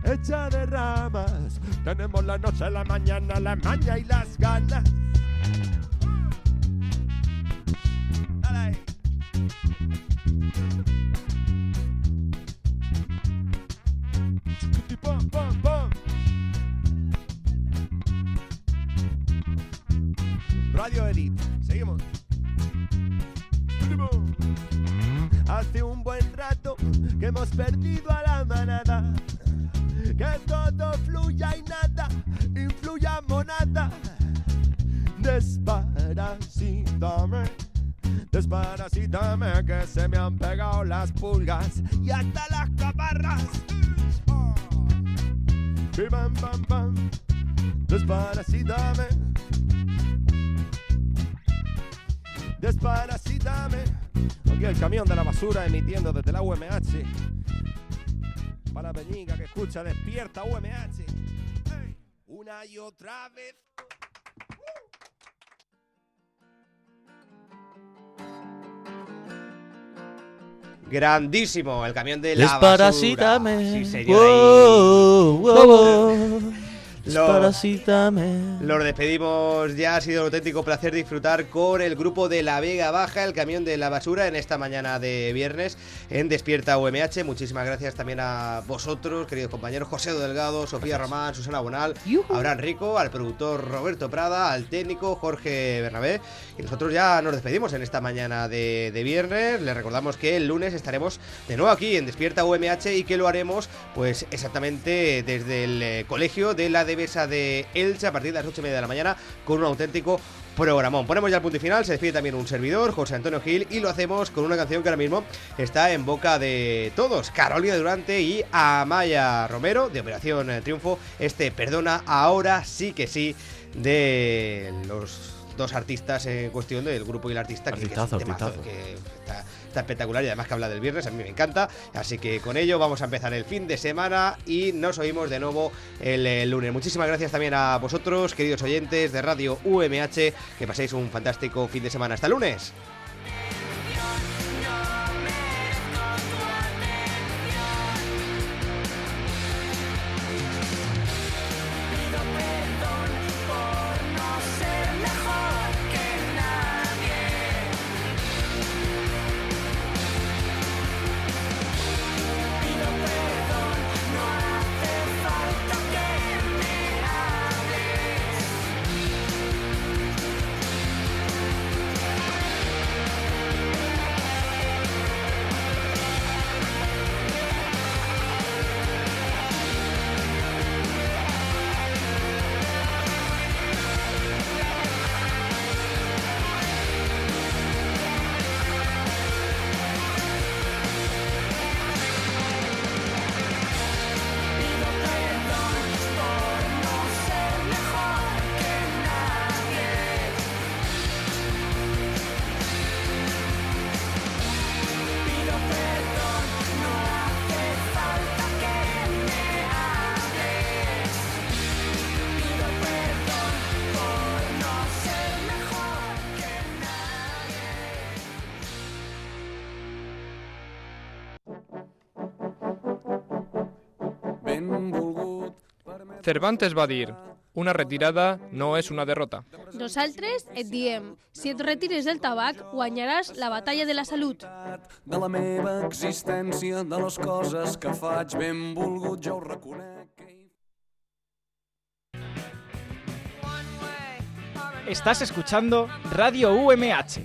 hecha de ramas, tenemos la noche, la mañana, la maña y las ganas. Radio Edit, seguimos. Hace un buen rato que hemos perdido a la manada. Que todo fluya y nada, influya monada. Desparasítame, desparasítame que se me han pegado las pulgas y hasta las caparras. Bim, bam, bam. Desparasítame. Desparasítame. Aquí el camión de la basura emitiendo desde la UMH. Para Peñica que escucha despierta UMH. Una y otra vez. Grandísimo, el camión de la Desparasítame. basura. Sí, señor. Wow, wow, wow. Los despedimos ya, ha sido un auténtico placer disfrutar con el grupo de La Vega Baja, el camión de la basura, en esta mañana de viernes en Despierta UMH. Muchísimas gracias también a vosotros, queridos compañeros, José Delgado, Sofía Román, Susana Bonal, Abraham Rico, al productor Roberto Prada, al técnico Jorge Bernabé. Y nosotros ya nos despedimos en esta mañana de, de viernes. Les recordamos que el lunes estaremos de nuevo aquí en Despierta UMH y que lo haremos pues exactamente desde el eh, colegio de la De Elche a partir de las 8 y media de la mañana con un auténtico programón. Ponemos ya el punto y final, se despide también un servidor, José Antonio Gil, y lo hacemos con una canción que ahora mismo está en boca de todos, Carolina Durante y Amaya Romero, de Operación Triunfo, este Perdona, ahora sí que sí, de los dos artistas en cuestión del grupo y el artista que- que, es un temazo, artistazo. que está, espectacular y además que habla del viernes, a mí me encanta. Así que con ello vamos a empezar el fin de semana y nos oímos de nuevo el, eh, lunes. Muchísimas gracias también a vosotros, queridos oyentes de Radio UMH, que paséis un fantástico fin de semana. Hasta el lunes. Cervantes va dir, una retirada no és una derrota. Nosaltres et diem, si et retires del tabac, guanyaràs la batalla de la salut. de la meva existència, de les coses que faig benvolgut, jo ho reconec. Estás escuchando Radio UMH,